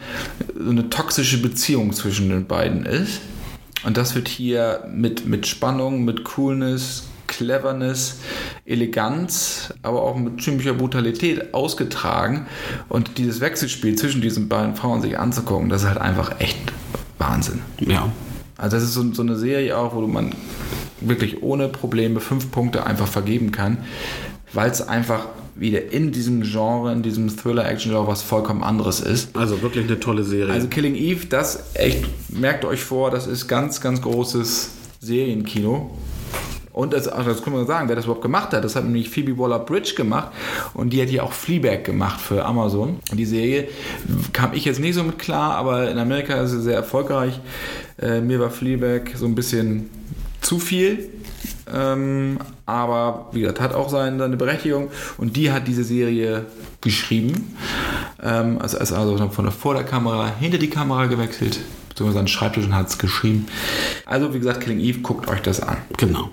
so eine toxische Beziehung zwischen den beiden ist. Und das wird hier mit, mit Spannung, mit Coolness, Cleverness, Eleganz, aber auch mit ziemlicher Brutalität ausgetragen. Und dieses Wechselspiel zwischen diesen beiden Frauen sich anzugucken, das ist halt einfach echt Wahnsinn. Ja. Also das ist so, so eine Serie auch, wo man wirklich ohne Probleme fünf Punkte einfach vergeben kann, weil es einfach wieder in diesem Genre, in diesem Thriller-Action-Genre was vollkommen anderes ist. Also wirklich eine tolle Serie. Also Killing Eve, das echt, merkt euch vor, das ist ganz, ganz großes Serienkino. Und das, ach, das können wir sagen, wer das überhaupt gemacht hat. Das hat nämlich Phoebe Waller-Bridge gemacht und die hat ja auch Fleabag gemacht für Amazon. Und die Serie kam ich jetzt nicht so mit klar, aber in Amerika ist sie sehr erfolgreich. Äh, mir war Fleabag so ein bisschen zu viel. Ähm, aber wie gesagt, hat auch seine, seine Berechtigung und die hat diese Serie geschrieben. Ähm, also ist also von der vor der Kamera hinter die Kamera gewechselt, beziehungsweise an Schreibtisch und hat es geschrieben. Also wie gesagt, Killing Eve, guckt euch das an. Genau.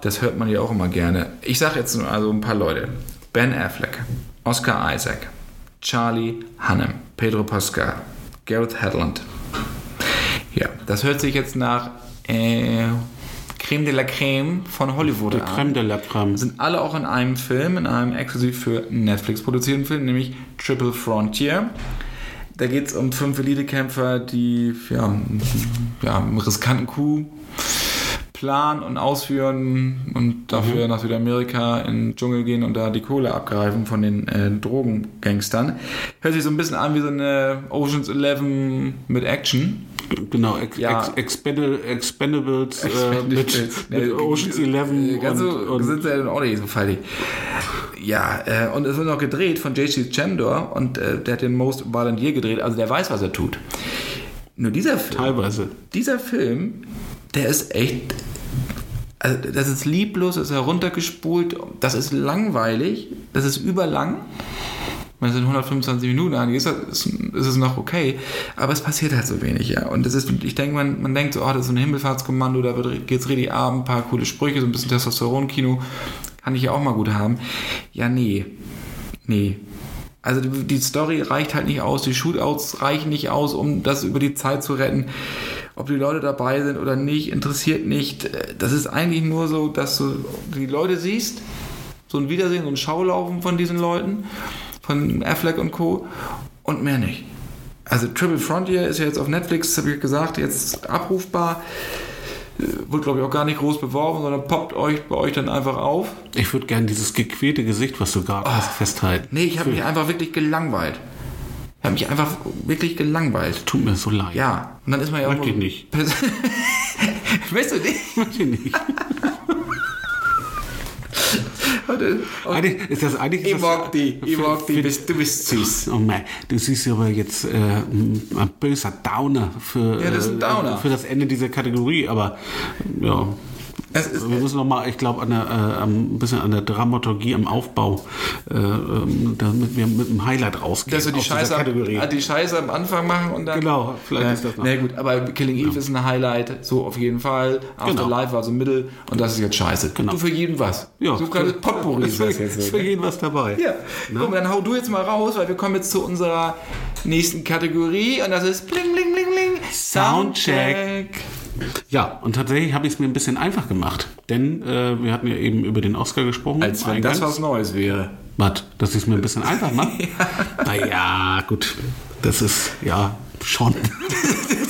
Das hört man ja auch immer gerne. Ich sage jetzt nur also ein paar Leute. Ben Affleck, Oscar Isaac, Charlie Hunnam, Pedro Pascal, Gareth Hedlund. Ja, das hört sich jetzt nach äh, Creme de la Creme von Hollywood an. Creme de la Creme. Sind alle auch in einem Film, in einem exklusiv für Netflix produzierten Film, nämlich Triple Frontier. Da geht es um fünf Elitekämpfer, die ja, ja, einen riskanten Coup planen und ausführen und dafür mhm. nach Südamerika in den Dschungel gehen und da die Kohle abgreifen von den äh, Drogengangstern. Hört sich so ein bisschen an wie so eine Oceans 11 mit Action. Genau, ex, ja. ex, Expendables, äh, mit, mit Ocean's 11. Ganz so und, sind sie ja auch nicht so fallig. Ja, äh, und es wird noch gedreht von JC Chandor und äh, der hat den Most Violent Year gedreht, also der weiß, was er tut. Nur dieser Film. Teilweise. Dieser Film, der ist echt. Also das ist lieblos, ist heruntergespult, das ist langweilig, das ist überlang es sind 125 Minuten, eigentlich ist, ist es noch okay, aber es passiert halt so wenig, ja. Und das ist, ich denke, man, man denkt so, oh, das ist so ein Himmelfahrtskommando, da geht es richtig ab, ein paar coole Sprüche, so ein bisschen Testosteron-Kino, kann ich ja auch mal gut haben. Ja, nee. Nee. Also die, die Story reicht halt nicht aus, die Shootouts reichen nicht aus, um das über die Zeit zu retten. Ob die Leute dabei sind oder nicht, interessiert nicht. Das ist eigentlich nur so, dass du die Leute siehst, so ein Wiedersehen, so ein Schaulaufen von diesen Leuten von Affleck und Co. und mehr nicht. Also Triple Frontier ist ja jetzt auf Netflix, habe ich gesagt, jetzt abrufbar. Äh, wurde, glaube ich, auch gar nicht groß beworben, sondern poppt euch bei euch dann einfach auf. Ich würde gerne dieses gequälte Gesicht, was du gerade oh, hast, festhalten. Nee, ich habe mich einfach wirklich gelangweilt. Ich habe mich einfach wirklich gelangweilt. Tut mir so leid. Ja, und dann ist man ja auch. Möchte ich nicht. Möchtest du nicht? Möchte ich nicht. Eigentlich ist das eigentlich. Ich mag die, ich mag bist, du bist süß. Oh mein, du siehst aber jetzt äh, ein böser Downer für, ja, das, Downer. Äh, für das Ende dieser Kategorie, aber ja. Ist- wir müssen noch mal, ich glaube, äh, ein bisschen an der Dramaturgie im Aufbau, äh, ähm, damit wir mit einem Highlight rausgehen. dass wir die Scheiße, am, die Scheiße am Anfang machen und dann. Genau, vielleicht ja, ist das noch. Na gut, aber Killing Eve ist ein Highlight, so auf jeden Fall. Genau. Afterlife war so Mittel und das ist jetzt Scheiße. Genau. Du für jeden was. ja, so kleines Potpourri ist das jetzt. ist für jeden was dabei. Ja, guck mal, dann hau du jetzt mal raus, weil wir kommen jetzt zu unserer nächsten Kategorie und das ist Bling, Bling, Bling, Bling. Soundcheck. Ja, und tatsächlich habe ich es mir ein bisschen einfach gemacht. Denn äh, wir hatten ja eben über den Oscar gesprochen. Als wenn eingangs. das was Neues wäre. Was? Dass ich es mir ein bisschen einfach mache? Naja, gut. Das ist, ja, schon.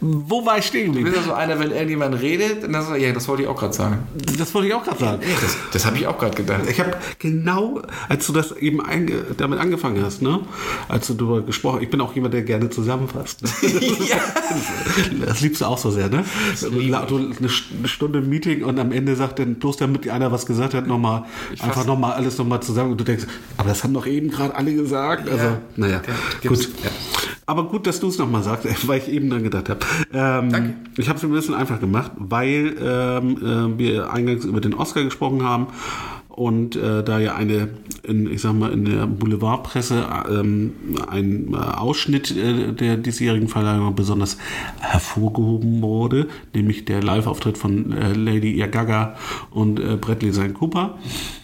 Wo war ich stehen Du geblieben? bist ja so einer, wenn irgendjemand redet, dann so, ja, das wollte ich auch gerade sagen. Das wollte ich auch gerade sagen. Das, das habe ich auch gerade gedacht. Ich habe genau, als du das eben einge damit angefangen hast, ne? Als du darüber gesprochen ich bin auch jemand, der gerne zusammenfasst. ja. Das liebst du auch so sehr, ne? Du, du, eine St- eine Stunde Meeting und am Ende sagt dann bloß damit einer was gesagt hat, nochmal, einfach nochmal alles nochmal zusammen und du denkst, aber das haben doch eben gerade alle gesagt. Also, Ja. naja, Ja, gut. ja. Aber gut, dass du es nochmal sagst, weil ich eben dann gedacht habe. Ähm, Danke. Ich habe es ein bisschen einfach gemacht, weil ähm, äh, wir eingangs über den Oscar gesprochen haben und äh, da ja eine, in, ich sag mal, in der Boulevardpresse ähm, ein äh, Ausschnitt äh, der diesjährigen Verleihung besonders hervorgehoben wurde, nämlich der Live-Auftritt von äh, Lady Gaga und äh, Bradley St. Cooper.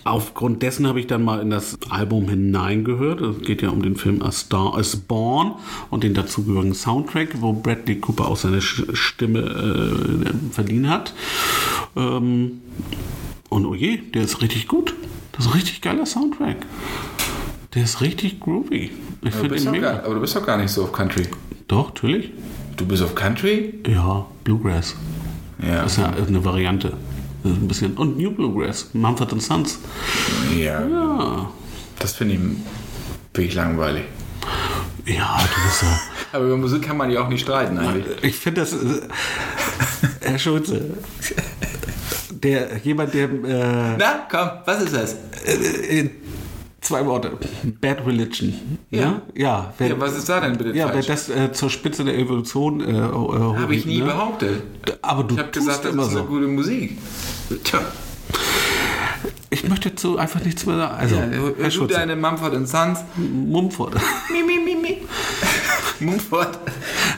Aufgrund dessen habe ich dann mal in das Album hineingehört. Es geht ja um den Film A Star is Born und den dazugehörigen Soundtrack, wo Bradley Cooper auch seine Stimme äh, verliehen hat. Ähm, und oh je, der ist richtig gut. Das ist ein richtig geiler Soundtrack. Der ist richtig groovy. Ich Du finde ihn mega. gar, aber du bist doch gar nicht so auf Country. Doch, natürlich. Du bist auf Country? Ja, Bluegrass. Ja. Das ist ja eine Variante. Ein bisschen. Und New Bluegrass, Mumford Sons. Ja. Ja. Das finde ich wirklich langweilig. Ja, du bist ja. Aber über Musik kann man ja auch nicht streiten eigentlich. Ich finde das. Herr Schulze. Der, jemand, der. Äh, Na, komm, was ist das? äh, zwei Worte. Bad Religion. Ja? Ja. wer, Ja, was ist da denn bitte ja, wer falsch? das äh, zur Spitze der Evolution äh, äh, Habe ich nie ne? behauptet. Aber du Ich habe gesagt, das immer ist so. eine gute Musik. Tja, Ich möchte dazu einfach nichts mehr sagen. Also, ja, Herr du deine Mumford Sons. Mumford. Mi, mi, mi, mi. Mumford.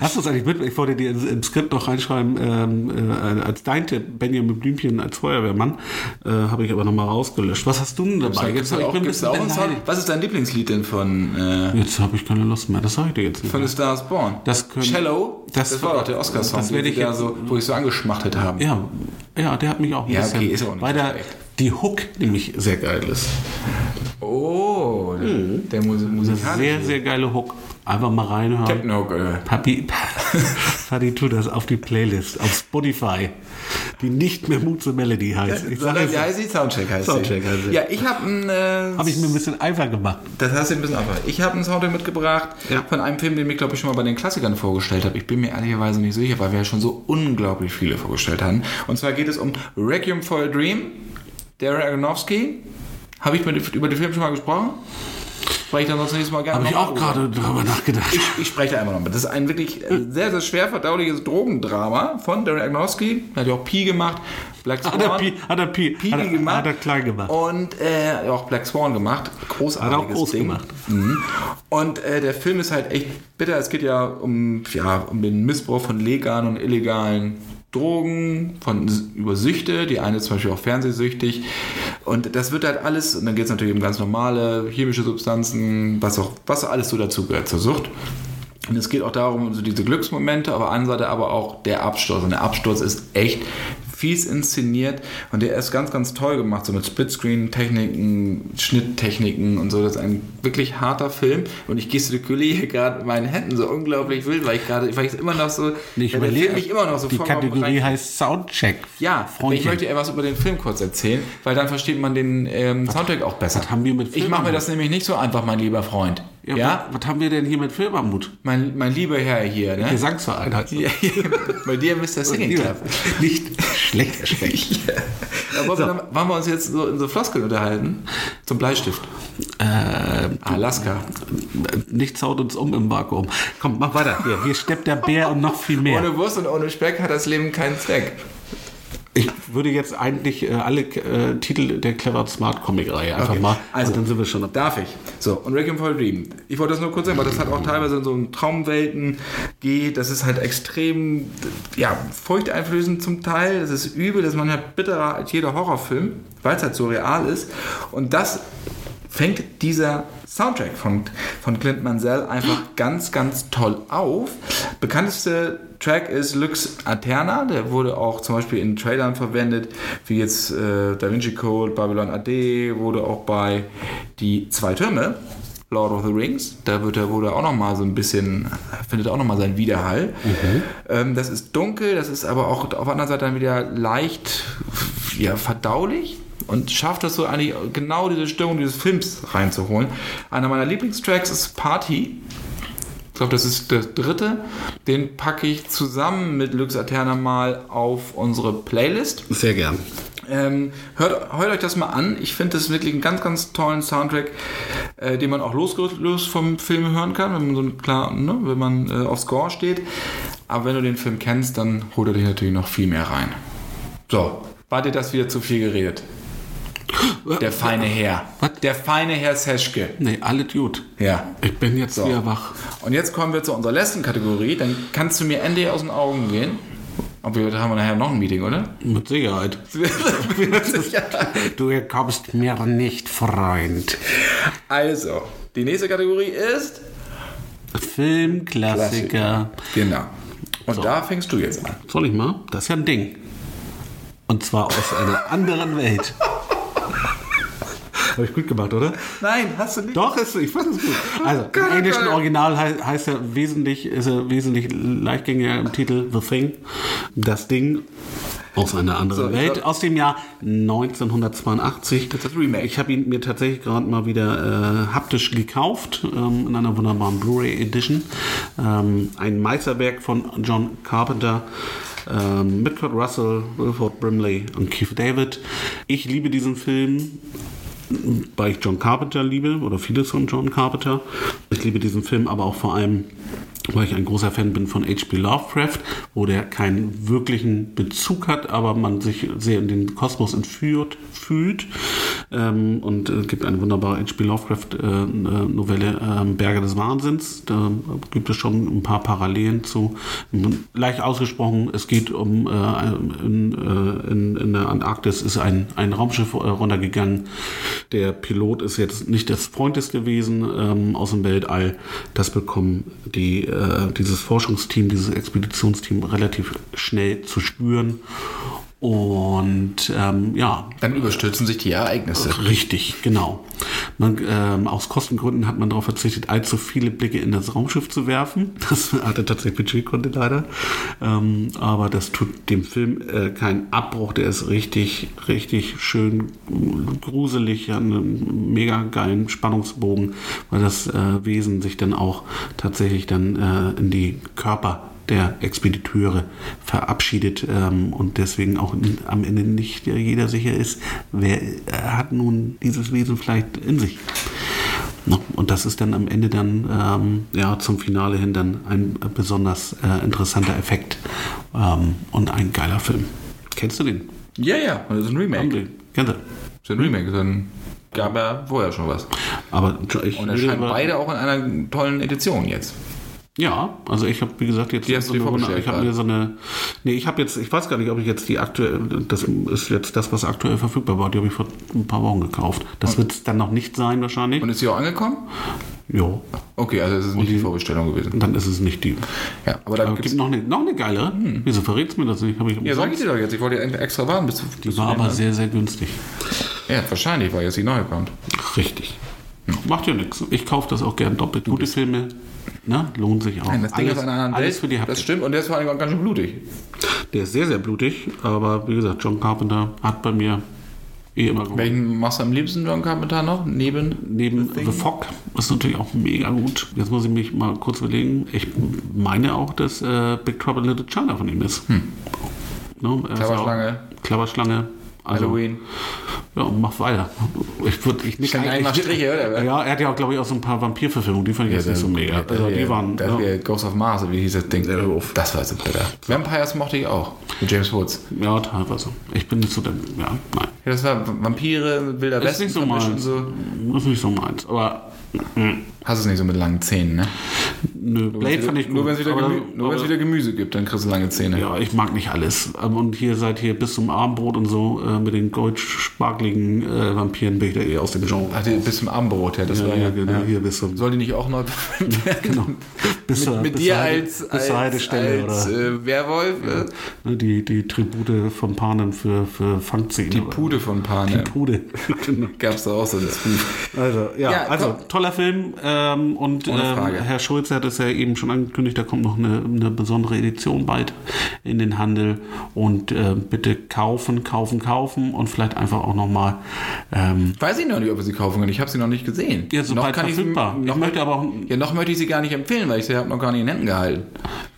Hast du es eigentlich mit? Ich wollte dir im Skript noch reinschreiben, ähm, äh, als dein Tipp, Benjamin Blümchen als Feuerwehrmann, äh, habe ich aber nochmal rausgelöscht. Was hast du denn dabei? Gibt's da Ich auch, bin ein gibt's da auch einen Song? Was ist dein Lieblingslied denn von, äh, Jetzt habe ich keine Lust mehr, das sage ich dir jetzt nicht. von The Stars Born? Das können- Cello? das- Das, war doch der Oscar-Song, das werde ich jetzt- so, wo ich so angeschmachtet habe. Ja, ja, der hat mich auch ein Ja, bisschen, okay, ist auch nicht weil so der, die Hook nämlich sehr geil ist. Oh, der Mus musikalische. Sehr, sehr geile Hook. Einfach mal reinhören. Techno, äh. Papi, Fadi, tu das auf die Playlist, auf Spotify, die nicht mehr Mood the Melody heißt. Ich sage Sondern, wie heißt sie? Soundcheck heißt Soundcheck heißt sie. Ja, ich habe ein... Äh, habe ich mir ein bisschen einfach gemacht. Das hast du ein bisschen einfach. Ich habe einen Soundtrack mitgebracht Ja. von einem Film, den ich glaube ich schon mal bei den Klassikern vorgestellt habe. Ich bin mir ehrlicherweise nicht sicher, weil wir ja schon so unglaublich viele vorgestellt haben. Und zwar geht es um Requiem for a Dream, Darren Aronofsky. Habe ich mit, über den Film schon mal gesprochen? Spreche ich dann sonst nächstes Mal gerne Habe ich auch gerade drüber nachgedacht. ich, ich spreche da einmal noch mit. Das ist ein wirklich äh, sehr, sehr schwer verdauliches Drogendrama von Darren. Er hat ja auch Pi gemacht, Black Swan. Hat er Pi, hat er Pi, Pi hat er, gemacht. hat er klein gemacht. Und äh, auch Black Swan gemacht. Großartiges Hat er auch groß Ding. gemacht. Mhm. Und äh, der Film ist halt echt bitter. Es geht ja um, ja um den Missbrauch von legalen und illegalen Drogen, von über Süchte, die eine ist zum Beispiel auch fernsehsüchtig. Und das wird halt alles, und dann geht es natürlich um ganz normale chemische Substanzen, was auch, was alles so dazu gehört zur Sucht. Und es geht auch darum, so diese Glücksmomente, aber an Seite aber auch der Absturz. Und der Absturz ist echt fies inszeniert und der ist ganz, ganz toll gemacht, so mit Splitscreen-Techniken, Schnitttechniken und so. Das ist ein wirklich harter Film und ich gestikuliere hier gerade mit meinen Händen so unglaublich wild, weil ich gerade, weil ich es immer noch so, Ich überlege, mich immer noch so die Kategorie heißt Soundcheck. ja, Freundchen. ich möchte eher was über den Film kurz erzählen, weil dann versteht man den ähm, Soundtrack auch besser. was haben wir mit ich Filmen mache mir das nämlich nicht so einfach, mein lieber Freund. Ja, Ja? Was, was haben wir denn hier mit Filmarmut? Mein, mein lieber Herr hier, ne? Gesangsverein das. Ja, bei dir Mr. Singing Club. Nicht schlecht wollen, wir, dann- wollen wir uns jetzt so in so Floskeln unterhalten? Zum Bleistift. Ähm, Alaska. nichts haut uns um im Vakuum. Komm, mach weiter. Hier, hier steppt der Bär und noch viel mehr. Ohne Wurst und ohne Speck hat das Leben keinen Zweck. Ich würde jetzt eigentlich äh, alle äh, Titel der Clever Smart Comic Reihe einfach Okay. mal. Also, dann sind wir schon dabei. Darf ich? So, und Requiem for a Dream. Ich wollte das nur kurz sagen, weil das hat auch teilweise in so Traumwelten geht. Das ist halt extrem, ja, furchteinflößend zum Teil. Das ist übel, das ist manchmal bitterer als jeder Horrorfilm, weil es halt so real ist. Und das fängt dieser Soundtrack von, von Clint Mansell einfach ganz, ganz toll auf. Bekannteste Track ist Lux Aterna, der wurde auch zum Beispiel in Trailern verwendet, wie jetzt äh, Da Vinci Code, Babylon AD, wurde auch bei Die Zwei Türme, Lord of the Rings, da wird er, wurde auch nochmal so ein bisschen, findet auch nochmal seinen Widerhall. Ähm, das ist dunkel, das ist aber auch auf der anderen Seite dann wieder leicht ja, verdaulich und schafft es so eigentlich genau diese Stimmung dieses Films reinzuholen. Einer meiner Lieblingstracks ist Party. Ich glaube, das ist der dritte. Den packe ich zusammen mit Lux Aterna mal auf unsere Playlist. Sehr gern. Ähm, hört, hört euch das mal an. Ich finde das wirklich einen ganz, ganz tollen Soundtrack, äh, den man auch losgelöst vom Film hören kann, wenn man so klar, ne, wenn man äh, auf Score steht. Aber wenn du den Film kennst, dann holt er dich natürlich noch viel mehr rein. So, war dir das wieder zu viel geredet? Der feine Herr. Was? Der feine Herr Seschke. Nee, alles gut. Ja. Ich bin jetzt So. wieder wach. Und jetzt kommen wir zu unserer letzten Kategorie. Dann kannst du mir Ende aus den Augen gehen. Aber da haben wir nachher noch ein Meeting, oder? Mit Sicherheit. Du kommst mir nicht, Freund. Also, die nächste Kategorie ist. Filmklassiker. Genau. Und So. da fängst du jetzt an. Soll ich mal? Das ist ja ein Ding. Und zwar aus einer anderen Welt. Habe ich gut gemacht, oder? Nein, hast du nicht. Doch, ist, ich fand es gut. Also, im englischen Original hei- heißt er wesentlich, ist er wesentlich leichtgängiger im Titel The Thing. Das Ding aus einer anderen So, Welt, glaub- aus dem Jahr 1982. Das ist das Remake. Ich habe ihn mir tatsächlich gerade mal wieder äh, haptisch gekauft, ähm, in einer wunderbaren Blu-ray Edition. Ähm, ein Meisterwerk von John Carpenter. Ähm, mit Kurt Russell, Wilford Brimley und Keith David. Ich liebe diesen Film weil ich John Carpenter liebe oder vieles von John Carpenter. Ich liebe diesen Film aber auch vor allem, weil ich ein großer Fan bin von H.P. Lovecraft, wo der keinen wirklichen Bezug hat, aber man sich sehr in den Kosmos entführt fühlt. Ähm, und es gibt eine wunderbare H.P. Lovecraft-Novelle ähm, Berge des Wahnsinns. Da gibt es schon ein paar Parallelen zu. Leicht ausgesprochen, es geht um äh, in, äh, in, in der Antarktis ist ein, ein Raumschiff äh, runtergegangen. Der Pilot ist jetzt nicht das freundlichste Wesen ähm, aus dem Weltall. Das bekommen die, äh, dieses Forschungsteam, dieses Expeditionsteam relativ schnell zu spüren. Und ähm, ja, Dann überstürzen sich die Ereignisse. Richtig, genau. Man, ähm, aus Kostengründen hat man darauf verzichtet, allzu viele Blicke in das Raumschiff zu werfen. Das hatte tatsächlich Budgetgründe leider. Ähm, aber das tut dem Film äh, keinen Abbruch. Der ist richtig, richtig schön gruselig, hat einen mega geilen Spannungsbogen, weil das äh, Wesen sich dann auch tatsächlich dann äh, in die Körper der Expediteure verabschiedet ähm, und deswegen auch am Ende nicht jeder sicher ist, wer äh, hat nun dieses Wesen vielleicht in sich. Und das ist dann am Ende dann ähm, ja zum Finale hin dann ein besonders äh, interessanter Effekt ähm, und ein geiler Film. Kennst du den? Ja, ja, das ist ein Remake. Kennst du? Das ist ein Remake. Dann gab er vorher schon was. Aber ich Und erscheinen beide auch in einer tollen Edition jetzt. Ja, also ich habe, wie gesagt, jetzt Die hast du so eine, ich habe mir so eine, nee, ich habe jetzt, ich weiß gar nicht, ob ich jetzt die aktuell, das ist jetzt das, was aktuell verfügbar war, die habe ich vor ein paar Wochen gekauft. Das wird es dann noch nicht sein wahrscheinlich. Und ist sie auch angekommen? Jo, Okay, also es ist nicht die Vorbestellung gewesen. dann ist es nicht die. Ja, aber da gibt noch eine, noch eine geilere. Wieso verrätst du mir das nicht? Hab ich Ja, sag ich dir doch jetzt. Ich wollte ja extra warten, bis, bis die war aber sehr, sehr günstig. Ja, wahrscheinlich, weil jetzt die neue kommt. Richtig. Macht ja nichts. Ich kaufe das auch gern doppelt. Gute Filme, ne, lohnt sich auch. Nein, das Ding alles, ist einer anderen alles für die das Haptik. stimmt und der ist vor allem auch ganz schön blutig. Der ist sehr, sehr blutig, aber wie gesagt, John Carpenter hat bei mir eh immer gut. Welchen machst du am liebsten, John Carpenter, noch? Neben? Neben The, Fog ist natürlich auch mega gut. Jetzt muss ich mich mal kurz überlegen. Ich meine auch, dass äh, Big Trouble in Little China von ihm ist. Hm. No, Klapperschlange. Klapperschlange. Also, Halloween. Ja, mach weiter. Ich würde ich nicht einmal Striche, oder? Ja, er hat ja auch, glaube ich, auch so ein paar Vampirverfilmungen, die fand ich ja, jetzt nicht so mega. Also, die waren. Das ja. Ghost of Mars, wie hieß das Ding? Das war so bitter. Vampires mochte ich auch. Mit James Woods. Ja, teilweise. Ich bin nicht so der. Ja, nein. Ja, das war Vampire, Wilder Westen. Ist nicht so meins. So. Das ist nicht so meins. Aber Hast es nicht so mit langen Zähnen, ne? Nö, Blade fand ich gut. Nur wenn es wieder, Gemü wieder, Gemüse gibt, dann kriegst du lange Zähne. Ja, ich mag nicht alles. Ähm, und hier seid ihr bis zum Abendbrot und so äh, mit den goldsparkligen äh, Vampiren bin ich da eh aus dem Genre. Ach, bis zum Abendbrot, ja. Das ja, war ja, genau, ja. hier bis zum... Soll die nicht auch noch... genau. Bis mit, mit bis dir als, als, als, als äh, Werwolf? Ja. Die, die Tribute von Panem für, für Fangszenen. Die Pude von Panem. Die Pude. genau. Gab es da auch so ein Also, ja, also toller Film. Ähm, und ähm, Herr Schulze hat es ja eben schon angekündigt, da kommt noch eine, eine besondere Edition bald in den Handel. Und äh, bitte kaufen, kaufen, kaufen und vielleicht einfach auch nochmal. Ähm, Weiß ich noch nicht, ob wir sie kaufen können. Ich habe sie noch nicht gesehen. Ja, sobald noch kann verfügbar. Ich, noch, ich möchte aber ja, noch möchte ich sie gar nicht empfehlen, weil ich sie habe noch gar nicht in Händen gehalten.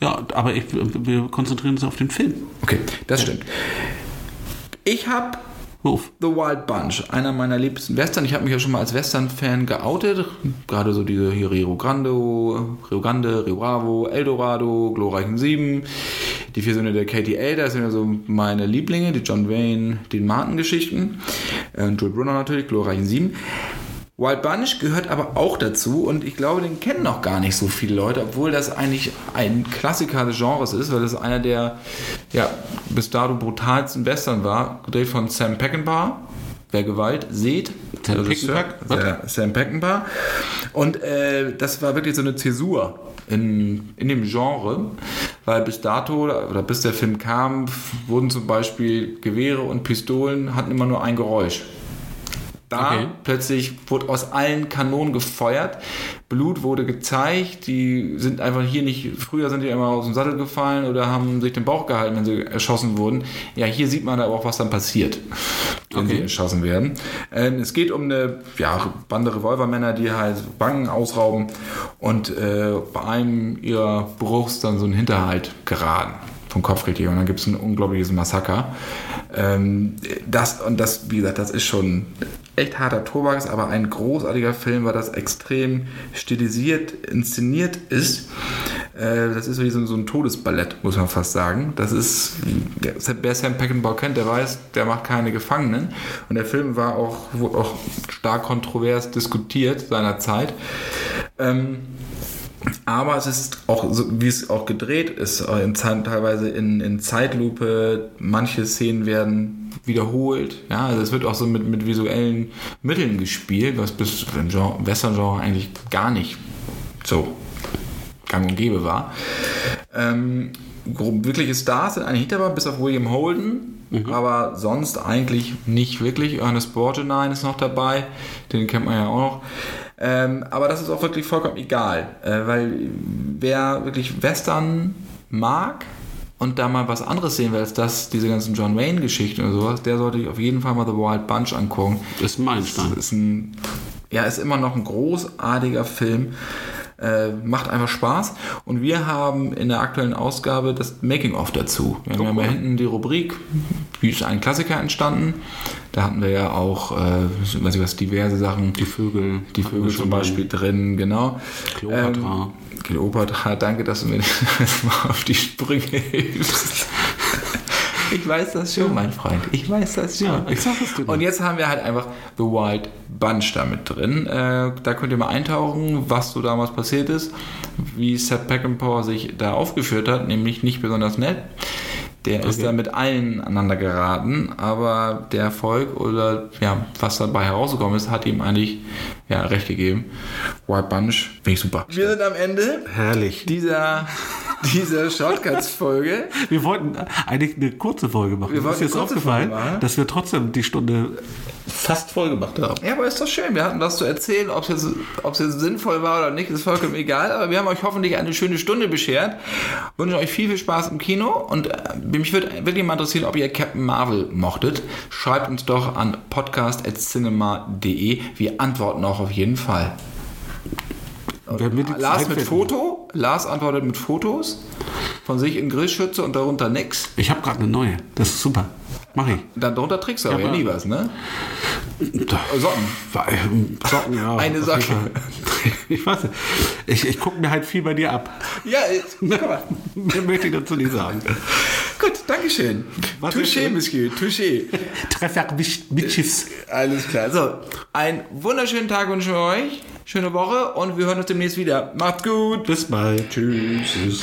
Ja, aber ich, wir konzentrieren uns auf den Film. Okay, das stimmt. Ich habe Ruf. The Wild Bunch, einer meiner liebsten Western. Ich habe mich ja schon mal als Western-Fan geoutet. Gerade so diese hier Rio Grande, Rio Grande, Rio Bravo, Eldorado, Glorreichen Sieben. Die vier Söhne der Katie Elder sind ja so meine Lieblinge, die John Wayne, den Martin-Geschichten. Äh, Joel Brunner natürlich, Glorreichen Sieben. Wild Bunch gehört aber auch dazu und ich glaube, den kennen noch gar nicht so viele Leute, obwohl das eigentlich ein Klassiker des Genres ist, weil das einer der ja, bis dato brutalsten Western war, gedreht von Sam Peckinpah. Wer Gewalt seht, Sam Peckinpah. Sam Peckinpah. Und äh, das war wirklich so eine Zäsur in, in dem Genre, weil bis dato oder bis der Film kam, wurden zum Beispiel Gewehre und Pistolen hatten immer nur ein Geräusch. Da okay. plötzlich wurde aus allen Kanonen gefeuert. Blut wurde gezeigt. Die sind einfach hier nicht, früher sind die immer aus dem Sattel gefallen oder haben sich den Bauch gehalten, wenn sie erschossen wurden. Ja, hier sieht man aber auch, was dann passiert, wenn okay. sie erschossen werden. Ähm, es geht um eine ja, Bande Revolvermänner, die halt Banken ausrauben und äh, bei einem ihrer Bruchs dann so einen Hinterhalt geraten vom Kopfgeldjäger und dann gibt es ein unglaubliches Massaker. Ähm, das und das, wie gesagt, das ist schon echt harter Tobak, aber ein großartiger Film, weil das extrem stilisiert, inszeniert ist. Äh, das ist wie so, ein Todesballett, muss man fast sagen. Das ist, wer Sam Peckinpah kennt, der weiß, der macht keine Gefangenen. Und der Film war auch, auch stark kontrovers diskutiert seinerzeit. Ähm, aber es ist auch, so, wie es auch gedreht ist, in, teilweise in, in Zeitlupe. Manche Szenen werden wiederholt. Ja, also es wird auch so mit, mit visuellen Mitteln gespielt, was bis im Western-Genre eigentlich gar nicht so gang und gäbe war. Ähm, wirkliche Stars sind eigentlich dabei, bis auf William Holden. Mhm. Aber sonst eigentlich nicht wirklich. Ernest Borgnine ist noch dabei. Den kennt man ja auch noch. Ähm, aber das ist auch wirklich vollkommen egal, äh, weil wer wirklich Western mag und da mal was anderes sehen will als das, diese ganzen John Wayne-Geschichten oder sowas, der sollte sich auf jeden Fall mal The Wild Bunch angucken. Das ist ein Meilenstein. Ist ein, ja, ist immer noch ein großartiger Film. Äh, macht einfach Spaß. Und wir haben in der aktuellen Ausgabe das Making-of dazu. Wir haben ja hinten die Rubrik, wie ist ein Klassiker entstanden. Da hatten wir ja auch, äh, weiß ich was, diverse Sachen. Die Vögel. Die Vögel zum Beispiel drin, genau. Kleopatra. Ähm, Kleopatra, danke, dass du mir mal auf die Sprünge hilfst. Ich weiß das schon, mein Freund. Ich weiß das schon. Ja, ich sag dir. Und jetzt haben wir halt einfach The Wild Bunch da mit drin. Äh, da könnt ihr mal eintauchen, was so damals passiert ist, wie Seth Peckinpah sich da aufgeführt hat, nämlich nicht besonders nett. Der okay. ist da mit allen aneinander geraten, aber der Erfolg oder ja, was dabei herausgekommen ist, hat ihm eigentlich ja, recht gegeben. White Bunch, finde ich super. Wir sind am Ende. Herrlich. Dieser dieser Shortcuts-Folge. Wir wollten eigentlich eine kurze Folge machen. Wir Mir ist jetzt aufgefallen, dass wir trotzdem die Stunde fast voll gemacht haben. Ja, aber ist doch schön. Wir hatten was zu erzählen. Ob es jetzt, jetzt sinnvoll war oder nicht, ist vollkommen egal. Aber wir haben euch hoffentlich eine schöne Stunde beschert. Wünschen euch viel, viel Spaß im Kino. Und äh, mich würde wirklich mal interessieren, ob ihr Captain Marvel mochtet. Schreibt uns doch an podcast.cinema.de. Wir antworten auch auf jeden Fall. Die Lars mit. Foto. Lars antwortet mit Fotos von sich in Grillschütze und darunter nix. Ich habe gerade eine neue. Das ist super. Mach ich. Dann darunter trägst du aber ja, nie was, ne? Socken. Socken, ja. Eine Socke. Ich weiß nicht. Ich, ich gucke mir halt viel bei dir ab. Ja, guck mal. Mehr möchte ich dazu nicht sagen. Gut, Dankeschön. Was Touché? Monsieur, touché. Treffer mit Schiffs. Alles klar. So, einen wunderschönen Tag wünschen wir euch. Schöne Woche und wir hören uns demnächst wieder. Macht's gut. Bis bald. Tschüss. Tschüss.